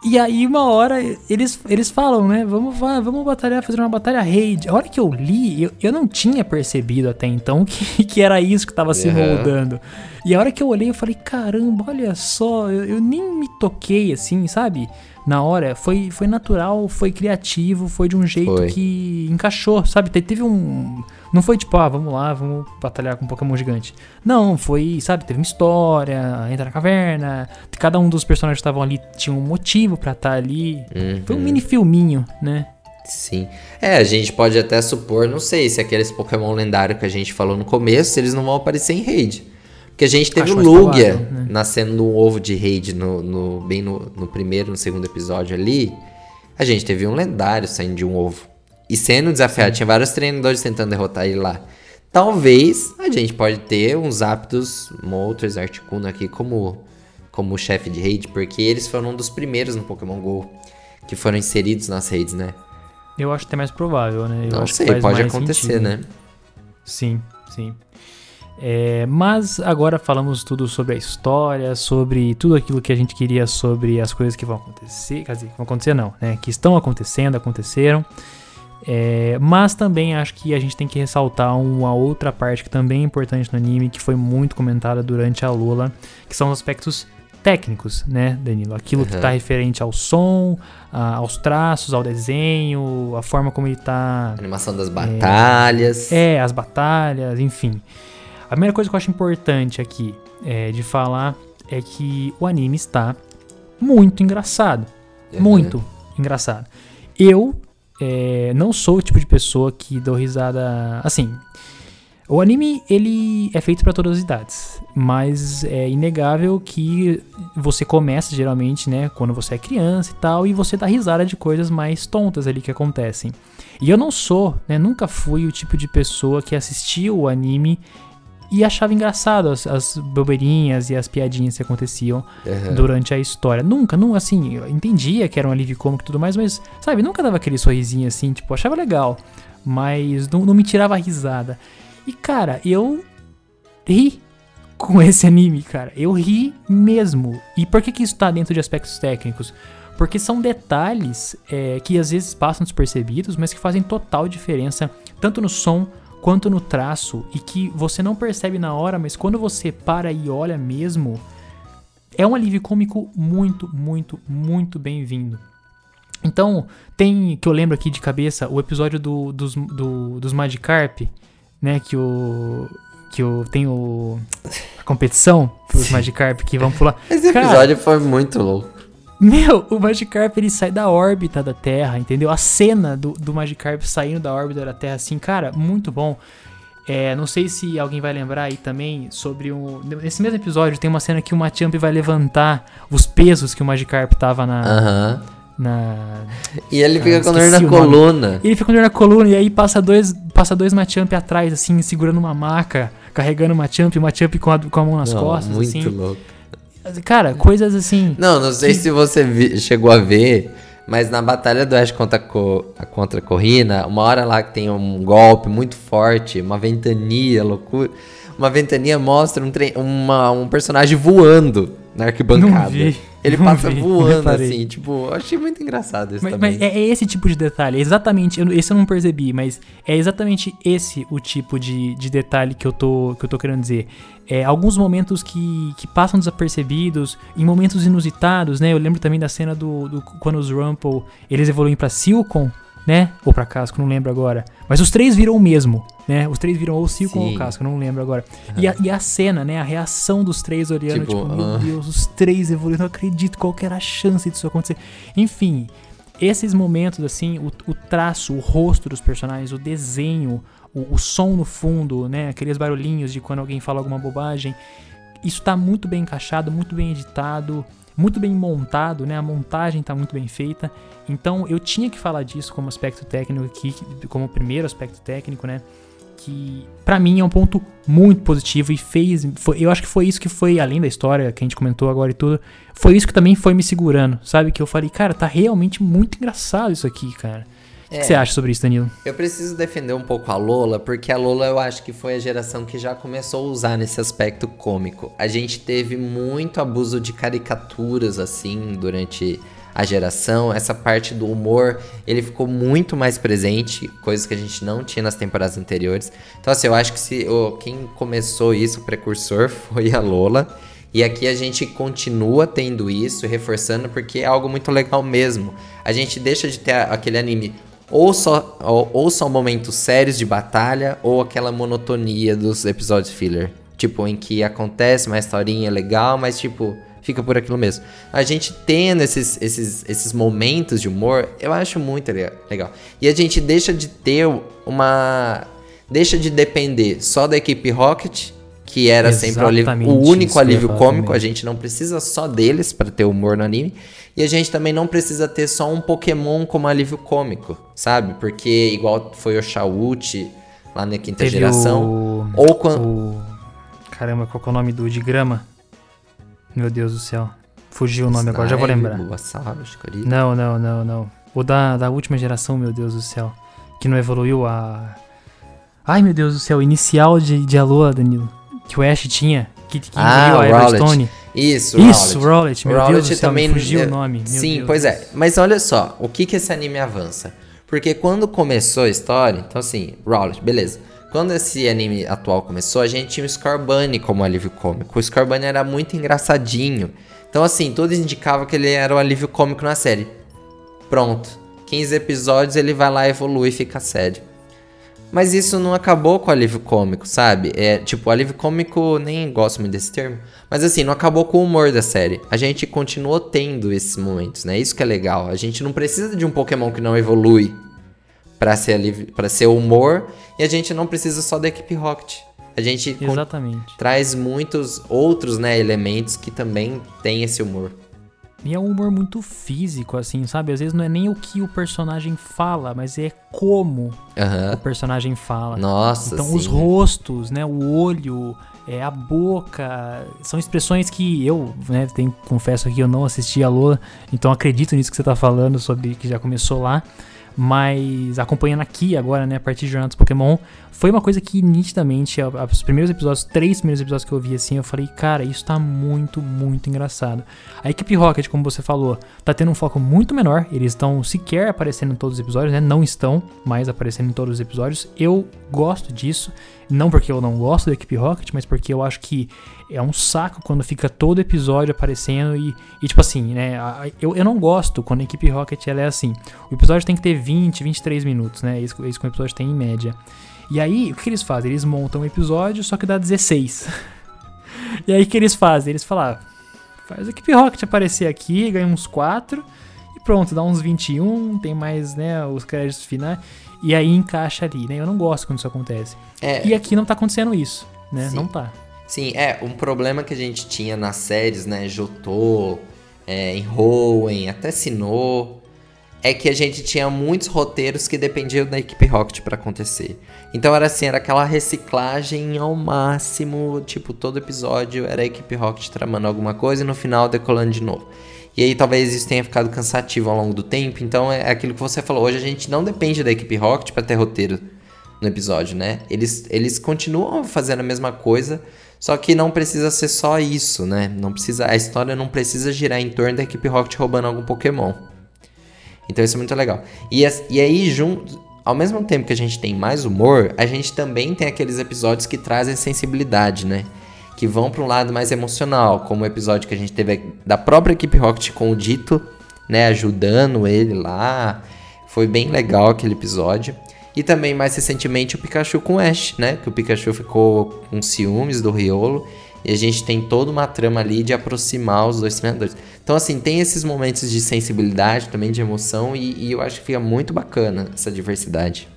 E aí, uma hora, eles, eles falam, né? Vamos, vamos batalhar, fazer uma batalha raid. A hora que eu li, eu, eu não tinha percebido até então que, que era isso que tava se moldando. E a hora que eu olhei, eu falei, caramba, olha só, eu, eu nem me toquei assim, sabe? Na hora, foi, foi natural, foi criativo, foi de um jeito Foi. que encaixou, sabe? Te- Teve um. Não foi tipo, ah, vamos lá, vamos batalhar com um Pokémon gigante. Não, foi, sabe? Teve uma história, entra na caverna. Cada um dos personagens que estavam ali tinha um motivo pra estar ali. Foi um Uhum. mini filminho, né? Sim. É, a gente pode até supor, não sei, se aqueles Pokémon lendários que a gente falou no começo, eles não vão aparecer em raid. Porque a gente teve Acho o Lugia provável, né? nascendo num ovo de raid no, no- bem no, no primeiro, no segundo episódio ali. A gente teve um lendário saindo de um ovo. E sendo desafiado, tinha vários treinadores tentando derrotar ele lá. Talvez a gente pode ter uns Aptos, Moltres, Articuno aqui como, como chefe de raid, porque eles foram um dos primeiros no Pokémon GO que foram inseridos nas raids, né? Eu acho até mais provável, né? Eu Não sei, pode acontecer, sentido. né? Sim, sim. É, mas agora falamos tudo sobre a história, sobre tudo aquilo que a gente queria sobre as coisas que vão acontecer. Quer dizer, que vão acontecer não, né? Que estão acontecendo, aconteceram. É, mas também acho que a gente tem que ressaltar uma outra parte que também é importante no anime, que foi muito comentada durante a Lula, que são os aspectos técnicos, né, Danilo? Aquilo que Uhum. está referente ao som, a- aos traços, ao desenho, a forma como ele tá Animação das batalhas. é, as batalhas, enfim. A primeira coisa que eu acho importante aqui é, de falar é que o anime está muito engraçado. Uhum. Muito engraçado. Eu é, não sou o tipo de pessoa que dou risada. Assim, o anime ele é feito para todas as idades, mas é inegável que você começa geralmente, né, quando você é criança e tal, e você dá risada de coisas mais tontas ali que acontecem. E eu não sou, né, nunca fui o tipo de pessoa que assistia o anime e achava engraçado as, as bobeirinhas e as piadinhas que aconteciam Uhum. durante a história. Nunca, não, assim, eu entendia que era um alívio cômico e tudo mais, mas, sabe, nunca dava aquele sorrisinho assim, tipo, achava legal, mas não, não me tirava a risada. E, cara, eu ri com esse anime, cara. Eu ri mesmo. E por que, que isso tá dentro de aspectos técnicos? Porque são detalhes é, que às vezes passam despercebidos, mas que fazem total diferença, tanto no som quanto no traço, e que você não percebe na hora, mas quando você para e olha mesmo, é um alívio cômico muito, muito, muito bem-vindo. Então, tem, que eu lembro aqui de cabeça, o episódio do, dos, do, dos Magikarp, né, que o... que o, tem o... a competição pros Magikarp que vão pular. Esse Cara, episódio foi muito louco. Meu, o Magikarp ele sai da órbita da Terra, entendeu? A cena do, do Magikarp saindo da órbita da Terra, assim, cara, muito bom. É, não sei se alguém vai lembrar aí também sobre um. Nesse mesmo episódio tem uma cena que o Machamp vai levantar os pesos que o Magikarp tava na. Aham. na E ele fica Ah, com dor na o coluna. ele fica com dor na coluna e aí passa dois, passa dois Machamp atrás, assim, segurando uma maca. carregando uma champ, uma champ com a, com a mão nas Não, costas, muito assim. louco. Cara, coisas assim. Não, não sei se você vi- chegou a ver, mas na batalha do Ash contra, Co- contra a Corrina, uma hora lá que tem um golpe muito forte, uma ventania, loucura. Uma ventania mostra um, tre- uma- um personagem voando na arquibancada. Não vi, Ele não passa vi, voando assim, tipo, eu achei muito engraçado isso Mas, também. mas é, é esse tipo de detalhe, é exatamente, eu- esse eu não percebi, mas é exatamente esse o tipo de, de detalhe que eu, tô, que eu tô querendo dizer. É, alguns momentos que, que passam desapercebidos, em momentos inusitados, né? Eu lembro também da cena do, do quando os Rumple, eles evoluem pra Silcon, né? Ou pra Casco, não lembro agora. Mas os três viram o mesmo, né? Os três viram ou Silcon Sim. ou Casco, não lembro agora. E, a, e a cena, né? A reação dos três olhando, Tipo, tipo, meu. Deus, os três evoluindo, não acredito, qual que era a chance disso acontecer. Enfim, esses momentos, assim, o, o traço, o rosto dos personagens, o desenho, o, o som no fundo, né? Aqueles barulhinhos de quando alguém fala alguma bobagem. Isso tá muito bem encaixado, muito bem editado, muito bem montado, né? A montagem tá muito bem feita. Então eu tinha que falar disso como aspecto técnico aqui, como primeiro aspecto técnico, né? Que pra mim é um ponto muito positivo e fez. foi- eu acho que foi isso que foi, além da história que a gente comentou agora e tudo, foi isso que também foi me segurando, sabe? Que eu falei, cara, tá realmente muito engraçado isso aqui, cara. O que É. que você acha sobre isso, Danilo? Eu preciso defender um pouco a Lola, porque a Lola eu acho que foi a geração que já começou a usar nesse aspecto cômico. A gente teve muito abuso de caricaturas assim durante a geração. Essa parte do humor, ele ficou muito mais presente, coisas que a gente não tinha nas temporadas anteriores. Então assim, eu acho que se o- quem começou isso, o precursor, foi a Lola. E aqui a gente continua tendo isso, reforçando, porque é algo muito legal mesmo. A gente deixa de ter aquele anime ou só, ou, ou só momentos sérios de batalha, ou aquela monotonia dos episódios filler. Tipo, em que acontece uma historinha legal, mas tipo, fica por aquilo mesmo. A gente tendo esses, esses, esses momentos de humor, eu acho muito le- legal. E a gente deixa de ter uma. Deixa de depender só da equipe Rocket, que era sempre o, alívio- Exatamente o único alívio cômico. também. A gente não precisa só deles para ter humor no anime. E a gente também não precisa ter só um Pokémon como alívio cômico, sabe? Porque igual foi o Shawuchi lá na quinta Teve geração. o... Ou quando. o... Caramba, qual que é o nome do de grama? Meu Deus do céu. Fugiu o nome agora, já vou lembrar. Bulbasaur. Não, não, não, não. O da, da última geração, meu Deus do céu. Que não evoluiu a. Ai, meu Deus do céu, inicial de, de Alola, Danilo. Que o Ash tinha. Que, que Ah, a. Everstone. Isso, Isso, Rowlet. Rowlet, meu O Deus Rowlet do céu, também, me fugiu é, o nome. meu Sim, Deus. pois é. Mas olha só, o que que esse anime avança? Porque quando começou a história, então assim, Rowlet, beleza. Quando esse anime atual começou, a gente tinha o Scorbunny como alívio cômico. O Scorbunny era muito engraçadinho. Então assim, tudo indicava que ele era o alívio cômico na série. Pronto. 15 episódios, ele vai lá, evolui e fica sério. Mas isso não acabou com o alívio cômico, sabe? É, tipo, o alívio cômico, nem gosto muito desse termo. Mas assim, não acabou com o humor da série. A gente continuou tendo esses momentos, né? Isso que é legal. A gente não precisa de um Pokémon que não evolui pra ser, alívio, pra ser humor. E a gente não precisa só da equipe Rocket. A gente Exatamente. traz muitos outros, né, elementos que também tem esse humor. E é um humor muito físico, assim, sabe? Às vezes não é nem o que o personagem fala, mas é como Aham. o personagem fala. Nossa, Então sim. os rostos, né, o olho, é, a boca, são expressões que eu, né, tenho, confesso que eu não assisti a Lola, então acredito nisso que você tá falando sobre que já começou lá, mas acompanhando aqui agora, né, a partir de Jornada dos Pokémon, foi uma coisa que nitidamente, os primeiros episódios, os três primeiros episódios que eu vi assim, eu falei, cara, isso tá muito, muito engraçado. A equipe Rocket, como você falou, tá tendo um foco muito menor, eles estão sequer aparecendo em todos os episódios, né, não estão mais aparecendo em todos os episódios, eu gosto disso, não porque eu não gosto da equipe Rocket, mas porque eu acho que é um saco quando fica todo episódio aparecendo e, e tipo assim, né? Eu, eu não gosto quando a equipe Rocket ela é assim. O episódio tem que ter 20, 23 minutos, né? É isso, é isso que o episódio tem em média. E aí, o que eles fazem? Eles montam um episódio, só que dá 16. e aí, o que eles fazem? Eles falam, ah, faz a equipe Rocket aparecer aqui, ganha uns 4 e pronto, dá uns 21, tem mais, né, os créditos finais. E aí encaixa ali, né? Eu não gosto quando isso acontece. É, E aqui não tá acontecendo isso, né? Sim. Não tá. Sim, é, um problema que a gente tinha nas séries, né, Jotô, é, em Hoenn, até Sinnoh, é que a gente tinha muitos roteiros que dependiam da equipe Rocket para acontecer. Então era assim, era aquela reciclagem ao máximo, tipo, todo episódio era a equipe Rocket tramando alguma coisa e no final decolando de novo. E aí talvez isso tenha ficado cansativo ao longo do tempo, então é aquilo que você falou, hoje a gente não depende da equipe Rocket para ter roteiro no episódio, né? Eles, eles continuam fazendo a mesma coisa, só que não precisa ser só isso, né? Não precisa, a história não precisa girar em torno da equipe Rocket roubando algum Pokémon. Então isso é muito legal. E, e aí, junto, ao mesmo tempo que a gente tem mais humor, a gente também tem aqueles episódios que trazem sensibilidade, né? Que vão para um lado mais emocional, como o episódio que a gente teve da própria equipe Rocket com o Dito, né? Ajudando ele lá. Foi bem legal aquele episódio. E também mais recentemente o Pikachu com o Ash, né? Que o Pikachu ficou com ciúmes do Riolo. E a gente tem toda uma trama ali de aproximar os dois treinadores. Então, assim, tem esses momentos de sensibilidade, também de emoção, e, e eu acho que fica muito bacana essa diversidade.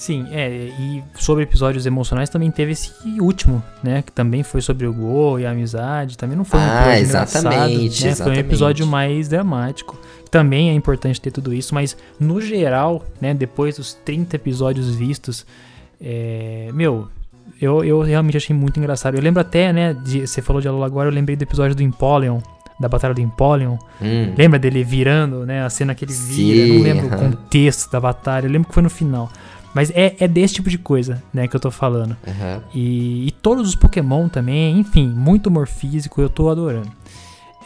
Sim, é, e sobre episódios emocionais também teve esse último, né? Que também foi sobre o Go e a amizade. Também não foi um ah, exatamente, né? exatamente. Foi um episódio mais dramático. Também é importante ter tudo isso, mas no geral, né? Depois dos 30 episódios vistos, é, meu, eu, eu realmente achei muito engraçado. Eu lembro até, né, de, você falou de Alola agora, eu lembrei do episódio do Empoleon, da Batalha do Empoleon. Hum. Lembra dele virando, né, a cena que ele Sim, vira? Eu não lembro uh -huh. o contexto da batalha, eu lembro que foi no final. Mas é, é desse tipo de coisa, né, que eu tô falando. Uhum. E, e, todos os Pokémon também, enfim, muito humor físico, eu tô adorando.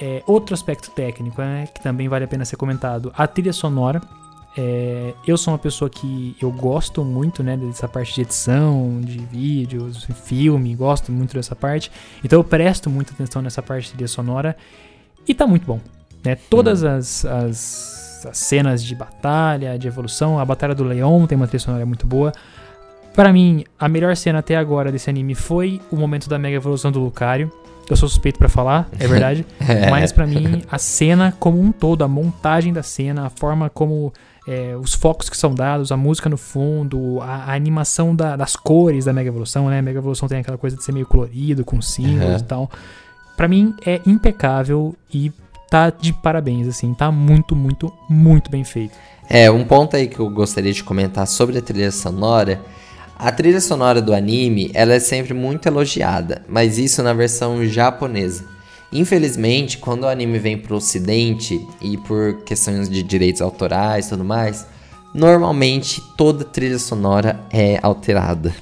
É, outro aspecto técnico, né, que também vale a pena ser comentado, a trilha sonora é, eu sou uma pessoa que eu gosto muito, né, dessa parte de edição, de vídeos, filme, gosto muito dessa parte. Então eu presto muita atenção nessa parte de trilha sonora e tá muito bom, né? Todas hum. as, as, as, cenas de batalha, de evolução, a batalha do Leon tem uma trilha sonora muito boa. Para mim, a melhor cena até agora desse anime foi o momento da mega evolução do Lucario. Eu sou suspeito para falar, é verdade. é. Mas para mim, a cena como um todo, a montagem da cena, a forma como é, os focos que são dados, a música no fundo, a, a animação da, das cores da Mega Evolução, né? A Mega Evolução tem aquela coisa de ser meio colorido, com símbolos uhum. e tal. Pra mim é impecável e tá de parabéns, assim, tá muito, muito, muito bem feito. É, um ponto aí que eu gostaria de comentar sobre a trilha sonora. A trilha sonora do anime, ela é sempre muito elogiada, mas isso na versão japonesa. Infelizmente, quando o anime vem pro ocidente e por questões de direitos autorais e tudo mais, normalmente toda trilha sonora é alterada.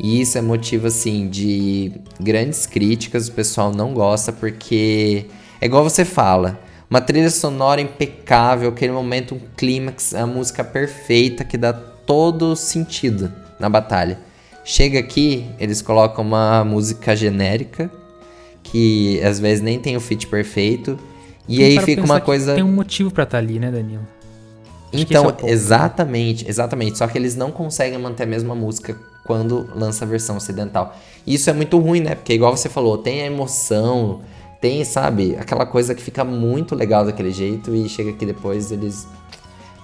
E isso é motivo assim de grandes críticas, o pessoal não gosta porque é igual você fala, uma trilha sonora impecável, aquele momento, um clímax, a música perfeita que dá todo sentido na batalha. Chega aqui, eles colocam uma música genérica que às vezes nem tem o fit perfeito. E tem aí fica uma coisa. Tem um motivo para estar tá ali, né, Danilo? Acho então, é exatamente, exatamente. Só que eles não conseguem manter a mesma música quando lança a versão ocidental. Isso é muito ruim, né? Porque, igual você falou, tem a emoção, tem, sabe, aquela coisa que fica muito legal daquele jeito e chega aqui depois eles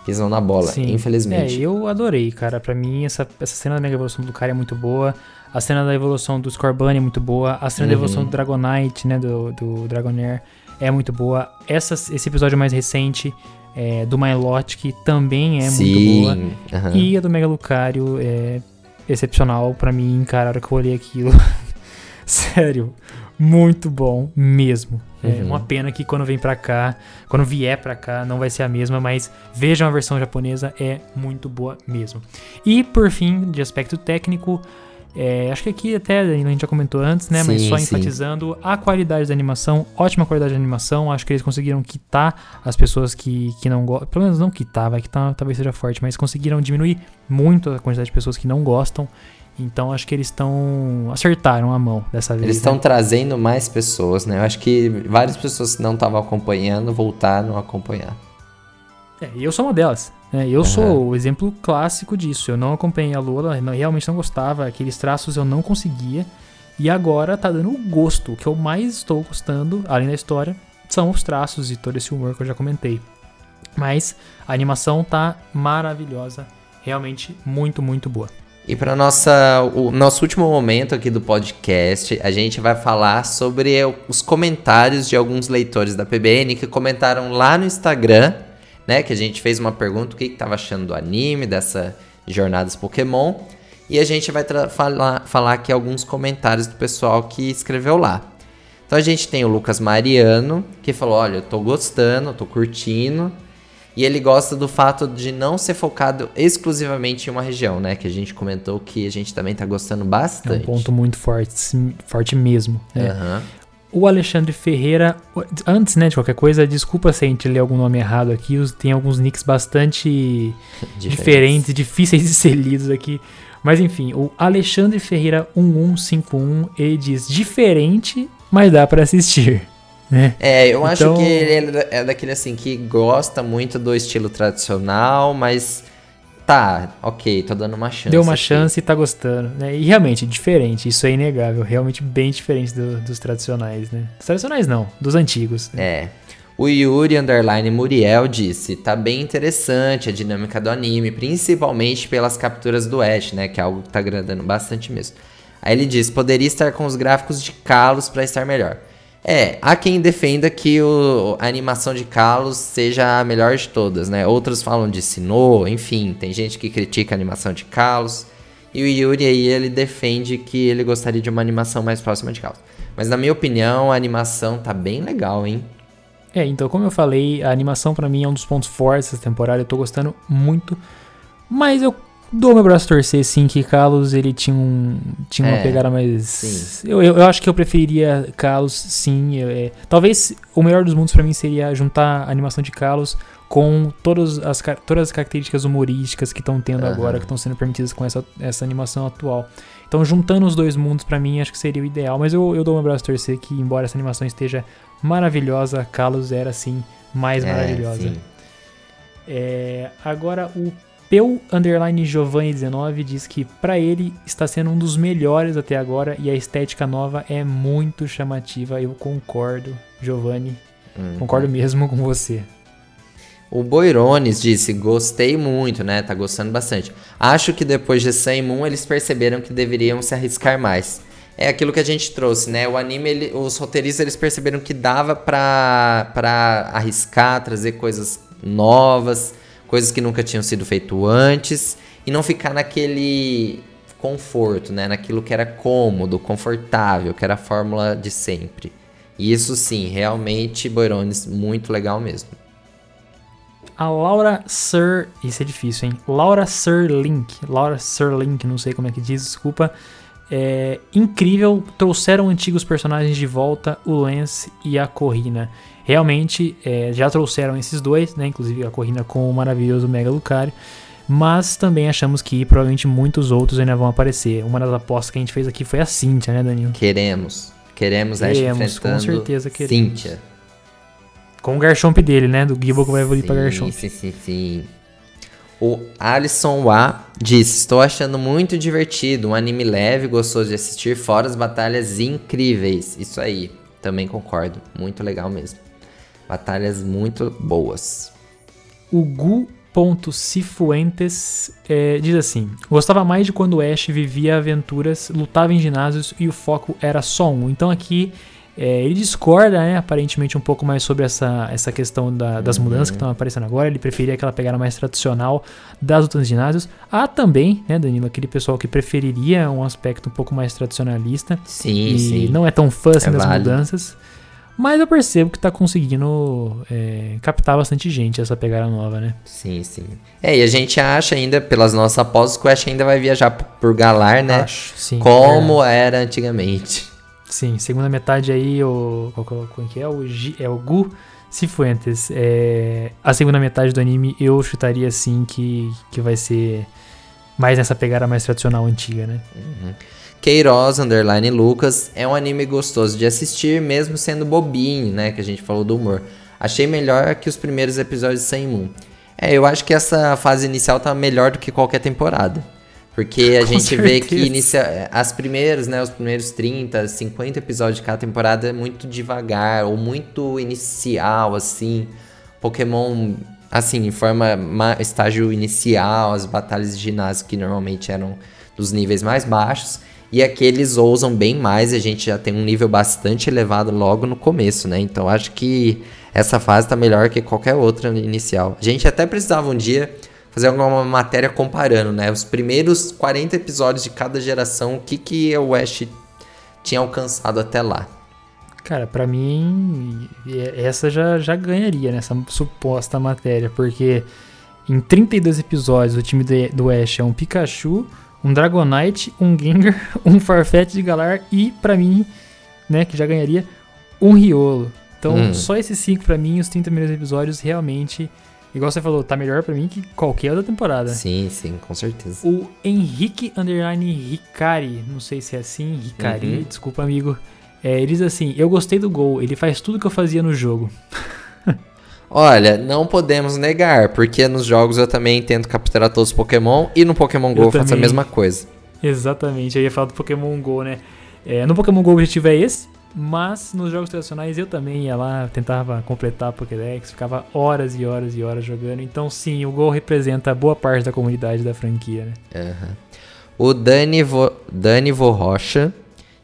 pisam na bola, Sim. infelizmente. É, eu adorei, cara. Pra mim, essa, essa cena da Mega Evolução do cara é muito boa. A cena da evolução do Scorbunny é muito boa. A cena uhum. da evolução do Dragonite, né? Do, do Dragonair é muito boa. Essa, esse episódio mais recente é, do Milotic também é Sim. muito boa. Uhum. E a do Mega Lucario é excepcional para mim, cara, a hora que eu olhei aquilo. Sério, muito bom mesmo. É uhum. É uma pena que quando vem pra cá, quando vier pra cá, não vai ser a mesma, mas vejam a versão japonesa, é muito boa mesmo. E por fim, de aspecto técnico, é, acho que aqui até a gente já comentou antes, né? Sim, mas só sim. enfatizando a qualidade da animação, ótima qualidade da animação. Acho que eles conseguiram quitar as pessoas que, que não gostam. Pelo menos não quitar, vai quitar talvez seja forte, mas conseguiram diminuir muito a quantidade de pessoas que não gostam. Então acho que eles estão. acertaram a mão dessa vez. Eles estão né? trazendo mais pessoas, né? Eu acho que várias pessoas que não estavam acompanhando voltaram a acompanhar. É, eu sou uma delas. Né? Eu uhum. sou o exemplo clássico disso. Eu não acompanhei a Lola, não, realmente não gostava. Aqueles traços eu não conseguia. E agora tá dando gosto. O que eu mais estou gostando, além da história, são os traços e todo esse humor que eu já comentei. Mas a animação tá maravilhosa. Realmente muito, muito boa. E para nossa o nosso último momento aqui do podcast, a gente vai falar sobre os comentários de alguns leitores da PBN que comentaram lá no Instagram né? Que a gente fez uma pergunta, o que, que tava achando do anime, dessa jornadas Pokémon. E a gente vai falar, falar aqui alguns comentários do pessoal que escreveu lá. Então a gente tem o Lucas Mariano, que falou: Olha, eu tô gostando, tô curtindo. E ele gosta do fato de não ser focado exclusivamente em uma região, né? Que a gente comentou que a gente também tá gostando bastante. É um ponto muito forte, forte mesmo. Né? Uhum. O Alexandre Ferreira, antes né, de qualquer coisa, desculpa se a gente lê algum nome errado aqui, tem alguns nicks bastante diferentes, difíceis de ser lidos aqui. Mas enfim, o Alexandre Ferreira 1151, ele diz diferente, mas dá para assistir. Né? É, eu então... acho que ele é daquele assim que gosta muito do estilo tradicional, mas tá, ok, tô dando uma chance. Deu uma aqui. chance e tá gostando, né? E realmente, diferente, isso é inegável, realmente bem diferente do, dos tradicionais, né? Dos tradicionais não, dos antigos. Né? É. O Yuri Underline Muriel disse: tá bem interessante a dinâmica do anime, principalmente pelas capturas do Ash, né? Que é algo que tá agradando bastante mesmo. Aí ele diz: poderia estar com os gráficos de Kalos para estar melhor. É, há quem defenda que o, a animação de Kalos seja a melhor de todas, né? Outros falam de Sinnoh, enfim, tem gente que critica a animação de Kalos. E o Yuri aí, ele defende que ele gostaria de uma animação mais próxima de Kalos. Mas na minha opinião, a animação tá bem legal, hein? É, então como eu falei, a animação para mim é um dos pontos fortes dessa temporada, eu tô gostando muito. Mas eu dou meu braço a torcer, sim, que Carlos ele tinha, um, tinha é, uma pegada mais. Eu, eu, eu, acho que eu preferiria Carlos, sim. é, talvez o melhor dos mundos para mim seria juntar a animação de Carlos com todas as, todas as características humorísticas que estão tendo uhum. agora, que estão sendo permitidas com essa, essa animação atual. Então, juntando os dois mundos, para mim, acho que seria o ideal. Mas eu, eu dou meu braço a torcer que, embora essa animação esteja maravilhosa, Carlos era, assim, mais é, maravilhosa. É, agora, o Peu Underline Giovanni 19 diz que para ele está sendo um dos melhores até agora e a estética nova é muito chamativa. Eu concordo, Giovanni. Uhum. Concordo mesmo com você. O Boirones disse: Gostei muito, né? Tá gostando bastante. Acho que depois de Sun Moon eles perceberam que deveriam se arriscar mais. É aquilo que a gente trouxe, né? O anime, ele, os roteiristas eles perceberam que dava pra, pra arriscar, trazer coisas novas coisas que nunca tinham sido feito antes e não ficar naquele conforto, né? Naquilo que era cômodo, confortável, que era a fórmula de sempre. E isso sim, realmente, Boirones, muito legal mesmo. A Laura Sir, isso é difícil, hein? Laura Sir Link, Laura Sir Link, não sei como é que diz, desculpa. É incrível, trouxeram antigos personagens de volta, o Lance e a Corrina. Realmente é, já trouxeram esses dois, né? Inclusive a Corrina com o maravilhoso Mega Lucario. Mas também achamos que provavelmente muitos outros ainda vão aparecer. Uma das apostas que a gente fez aqui foi a Cynthia, né, Danilo? Queremos. Queremos, queremos Ash com certeza queremos. Cynthia. Com o Garchomp dele, né? Do Gible que vai evoluir pra Garchomp. Sim, sim, sim. O Alisson Wa disse: Estou achando muito divertido, um anime leve, gostoso de assistir, fora as batalhas incríveis. Isso aí, também concordo. Muito legal mesmo. Batalhas muito boas. O Gu.cifuentes é, diz assim: Gostava mais de quando Ash vivia aventuras, lutava em ginásios e o foco era só um. Então aqui é, ele discorda, né, aparentemente, um pouco mais sobre essa, essa questão da, das uhum. mudanças que estão aparecendo agora. Ele preferia aquela pegada mais tradicional das lutas de ginásios. Há também, né, Danilo, aquele pessoal que preferiria um aspecto um pouco mais tradicionalista. Sim, e sim. não é tão fã assim, é das válido. mudanças. Mas eu percebo que tá conseguindo é, captar bastante gente essa pegada nova, né? Sim, sim. É, e a gente acha ainda, pelas nossas apostas, que o Ash ainda vai viajar por Galar, né? Acho, sim. Como é. era antigamente. Sim, segunda metade aí, o. Qual, é que é? O, G, é o Gu Cifuentes. É, a segunda metade do anime eu chutaria assim que, que vai ser mais nessa pegada mais tradicional antiga, né? Uhum. Queiroz, underline Lucas, é um anime gostoso de assistir, mesmo sendo bobinho, né? Que a gente falou do humor. Achei melhor que os primeiros episódios de Sem Moon. É, eu acho que essa fase inicial tá melhor do que qualquer temporada. Porque a gente certeza. vê que inicia, as primeiras, né, os primeiros 30, 50 episódios de cada temporada é muito devagar ou muito inicial, assim. Pokémon, assim, em forma estágio inicial, as batalhas de ginásio que normalmente eram dos níveis mais baixos. E aqui eles ousam bem mais, a gente já tem um nível bastante elevado logo no começo, né? Então acho que essa fase tá melhor que qualquer outra inicial. A gente até precisava um dia fazer alguma matéria comparando, né? Os primeiros 40 episódios de cada geração, o que, que o West tinha alcançado até lá. Cara, para mim, essa já, já ganharia nessa suposta matéria, porque em 32 episódios o time do Ash é um Pikachu, um Dragonite, um Gengar, um Farfetch de Galar e, para mim, né, que já ganharia, um Riolo. Então, hum. só esses cinco para mim, os 30 primeiros episódios, realmente, igual você falou, tá melhor para mim que qualquer outra temporada. Sim, sim, com certeza. O Henrique Underline Ricari, não sei se é assim, Ricari, uhum. desculpa, amigo. É, ele diz assim: Eu gostei do gol, ele faz tudo que eu fazia no jogo. Olha, não podemos negar, porque nos jogos eu também tento capturar todos os Pokémon e no Pokémon GO eu, eu faço a mesma coisa. Exatamente, eu ia falar do Pokémon GO, né? É, no Pokémon GO o objetivo é esse, mas nos jogos tradicionais eu também ia lá, tentava completar a Pokédex, ficava horas e horas e horas jogando. Então, sim, o Go representa boa parte da comunidade da franquia, né? Uhum. O Dani, Vo, Dani Vo Rocha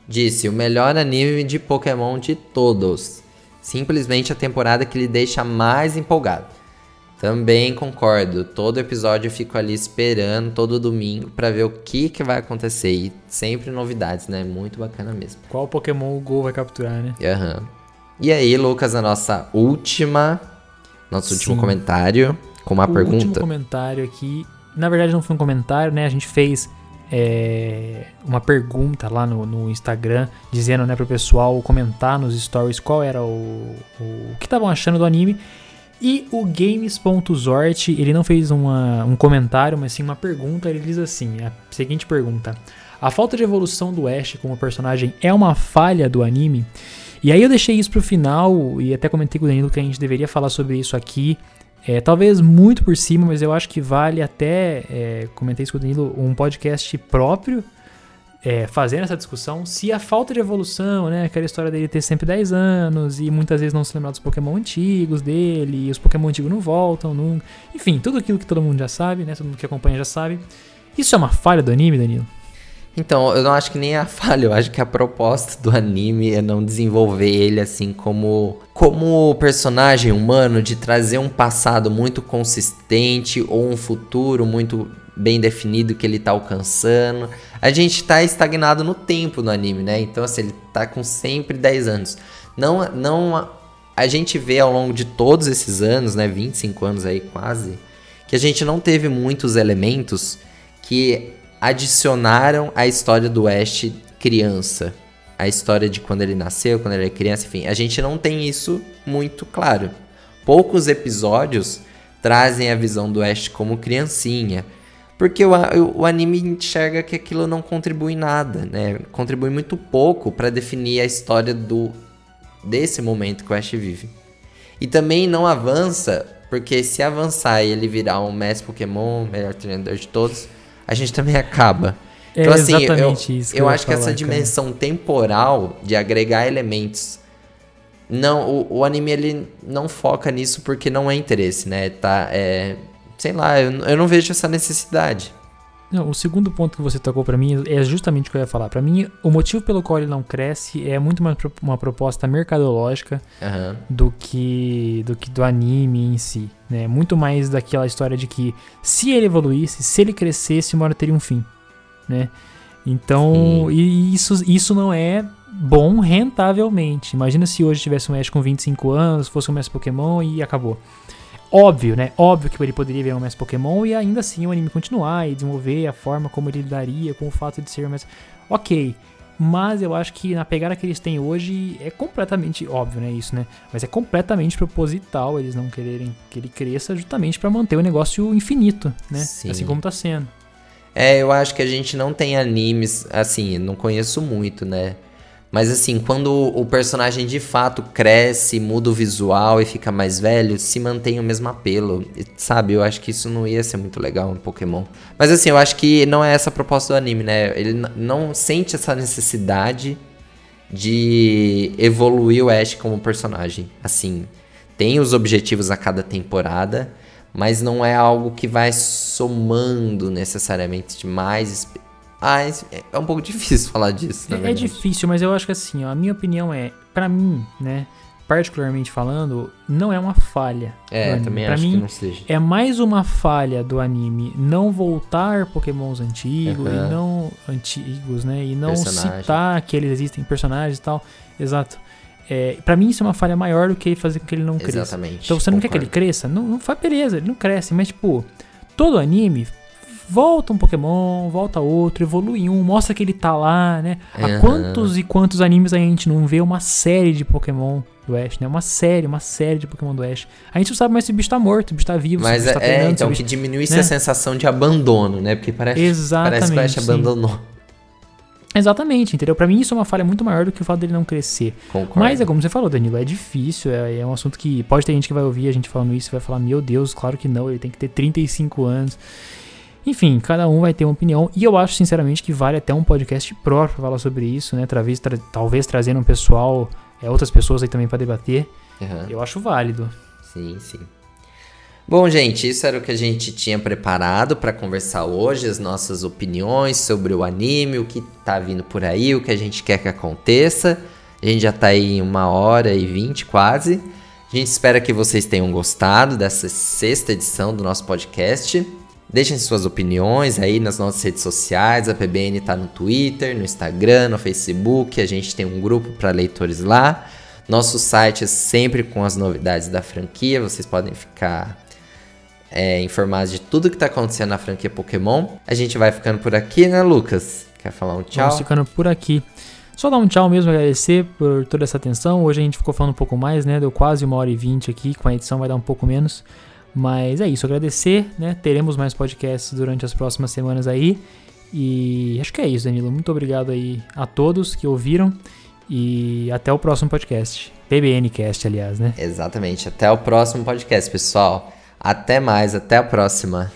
disse: o melhor anime de Pokémon de todos. Simplesmente a temporada que lhe deixa mais empolgado. Também concordo. Todo episódio eu fico ali esperando todo domingo para ver o que, que vai acontecer. E sempre novidades, né? Muito bacana mesmo. Qual Pokémon o Gol vai capturar, né? Aham. Uhum. E aí, Lucas, a nossa última. Nosso Sim. último comentário com uma o pergunta. O último comentário aqui. Na verdade, não foi um comentário, né? A gente fez é, uma pergunta lá no, no, Instagram, dizendo né, pro pessoal comentar nos stories qual era o, o, o que estavam achando do anime. E o Games.zort, ele não fez uma, um comentário, mas sim uma pergunta. Ele diz assim: a seguinte pergunta. A falta de evolução do Ash como personagem é uma falha do anime? E aí eu deixei isso pro final e até comentei com o Danilo que a gente deveria falar sobre isso aqui. É, talvez muito por cima, mas eu acho que vale até, é, comentei isso com o Danilo, um podcast próprio é, fazendo essa discussão. Se a falta de evolução, né, aquela história dele ter sempre 10 anos e muitas vezes não se lembrar dos Pokémon antigos dele, e os Pokémon antigos não voltam, nunca. Enfim, tudo aquilo que todo mundo já sabe, né, todo mundo que acompanha já sabe. Isso é uma falha do anime, Danilo? Então, eu não acho que nem é a falha, eu acho que a proposta do anime é não desenvolver ele assim como como personagem humano de trazer um passado muito consistente ou um futuro muito bem definido que ele tá alcançando. A gente tá estagnado no tempo no anime, né? Então assim, ele tá com sempre 10 anos. Não não a gente vê ao longo de todos esses anos, né, 25 anos aí quase, que a gente não teve muitos elementos que adicionaram a história do Ash criança. A história de quando ele nasceu, quando ele é criança, enfim. A gente não tem isso muito claro. Poucos episódios trazem a visão do Ash como criancinha. Porque o, o anime enxerga que aquilo não contribui nada, né? Contribui muito pouco para definir a história do desse momento que o Ash vive. E também não avança, porque se avançar e ele virar um mestre Pokémon, melhor treinador de todos, a gente também acaba. É então, assim, exatamente eu, isso. Que eu, eu acho falar, que essa dimensão cara. temporal de agregar elementos. Não, o, o, anime ele não foca nisso porque não é interesse, né? Tá, é, sei lá, eu, eu não vejo essa necessidade. Não, o segundo ponto que você tocou para mim é justamente o que eu ia falar. Para mim, o motivo pelo qual ele não cresce é muito mais uma proposta mercadológica uhum. do que do que do anime em si, né? Muito mais daquela história de que se ele evoluísse, se ele crescesse, uma hora teria um fim, né? Então, isso isso não é bom rentavelmente. Imagina se hoje tivesse um Ash com 25 anos, fosse um Mestre Pokémon e acabou. Óbvio, né? Óbvio que ele poderia ver um mestre Pokémon e ainda assim o anime continuar e desenvolver a forma como ele lidaria com o fato de ser um mestre. Ok. Mas eu acho que na pegada que eles têm hoje é completamente óbvio, né? Isso, né? Mas é completamente proposital eles não quererem que ele cresça justamente para manter o negócio infinito, né? Sim. Assim como tá sendo. É, eu acho que a gente não tem animes, assim, não conheço muito, né? Mas assim, quando o personagem de fato cresce, muda o visual e fica mais velho, se mantém o mesmo apelo. E, sabe, eu acho que isso não ia ser muito legal em Pokémon. Mas assim, eu acho que não é essa a proposta do anime, né? Ele não sente essa necessidade de evoluir o Ash como personagem. Assim, tem os objetivos a cada temporada, mas não é algo que vai somando necessariamente mais Mas é um pouco difícil falar disso, É, é difícil, mas eu acho que assim, ó, a minha opinião é, para mim, né, particularmente falando, não é uma falha. É, também pra acho mim, que não seja. É mais uma falha do anime não voltar pokémons antigos Aham. e não antigos, né? E não Personagem. citar que eles existem personagens e tal. Exato. É, para mim isso é uma falha maior do que fazer com que ele não cresça. Exatamente. Então você não quer que ele concordo. cresça? Não, não faz beleza, ele não cresce, mas tipo, todo anime volta um Pokémon, volta outro, evolui um, mostra que ele tá lá, né? Há quantos e quantos animes a gente não vê uma série de Pokémon do Ash, né? Uma série, uma série de Pokémon do Ash. A gente não sabe mais se o bicho tá morto, se o bicho tá vivo, Mas se o bicho tá é, é, treinando, então se o que bicho... diminuísse né? a sensação de abandono, né? Porque parece, parece que o Ash Exatamente, abandonou. Exatamente, entendeu? Pra mim isso é uma falha muito maior do que o fato dele não crescer. Concordo. Mas é como você falou, Danilo, é difícil, é, é um assunto que pode ter gente que vai ouvir a gente falando isso e vai falar, meu Deus, claro que não, ele tem que ter 35 anos. Enfim, cada um vai ter uma opinião e eu acho sinceramente que vale até um podcast próprio falar sobre isso, né? Talvez, tra- talvez trazendo um pessoal, é, outras pessoas aí também pra debater. Aham. Eu acho válido. Sim, sim. Bom, gente, isso era o que a gente tinha preparado para conversar hoje, as nossas opiniões sobre o anime, o que tá vindo por aí, o que a gente quer que aconteça. A gente já tá aí em uma hora e vinte quase. A gente espera que vocês tenham gostado dessa sexta edição do nosso podcast. Deixem suas opiniões aí nas nossas redes sociais. A PBN tá no Twitter, no Instagram, no Facebook. A gente tem um grupo para leitores lá. Nosso site é sempre com as novidades da franquia. Vocês podem ficar é, informados de tudo que tá acontecendo na franquia Pokémon. A gente vai ficando por aqui, né, Lucas? Quer falar um tchau? Vamos ficando por aqui. Só dar um tchau mesmo, agradecer por toda essa atenção. Hoje a gente ficou falando um pouco mais, né? Deu quase uma hora e vinte aqui, com a edição vai dar um pouco menos. Mas é isso, agradecer, né? Teremos mais podcasts durante as próximas semanas aí. E acho que é isso, Danilo. Muito obrigado aí a todos que ouviram. E até o próximo podcast. PBNcast, aliás, né? Exatamente. Até o próximo podcast, pessoal. Até mais, até a próxima.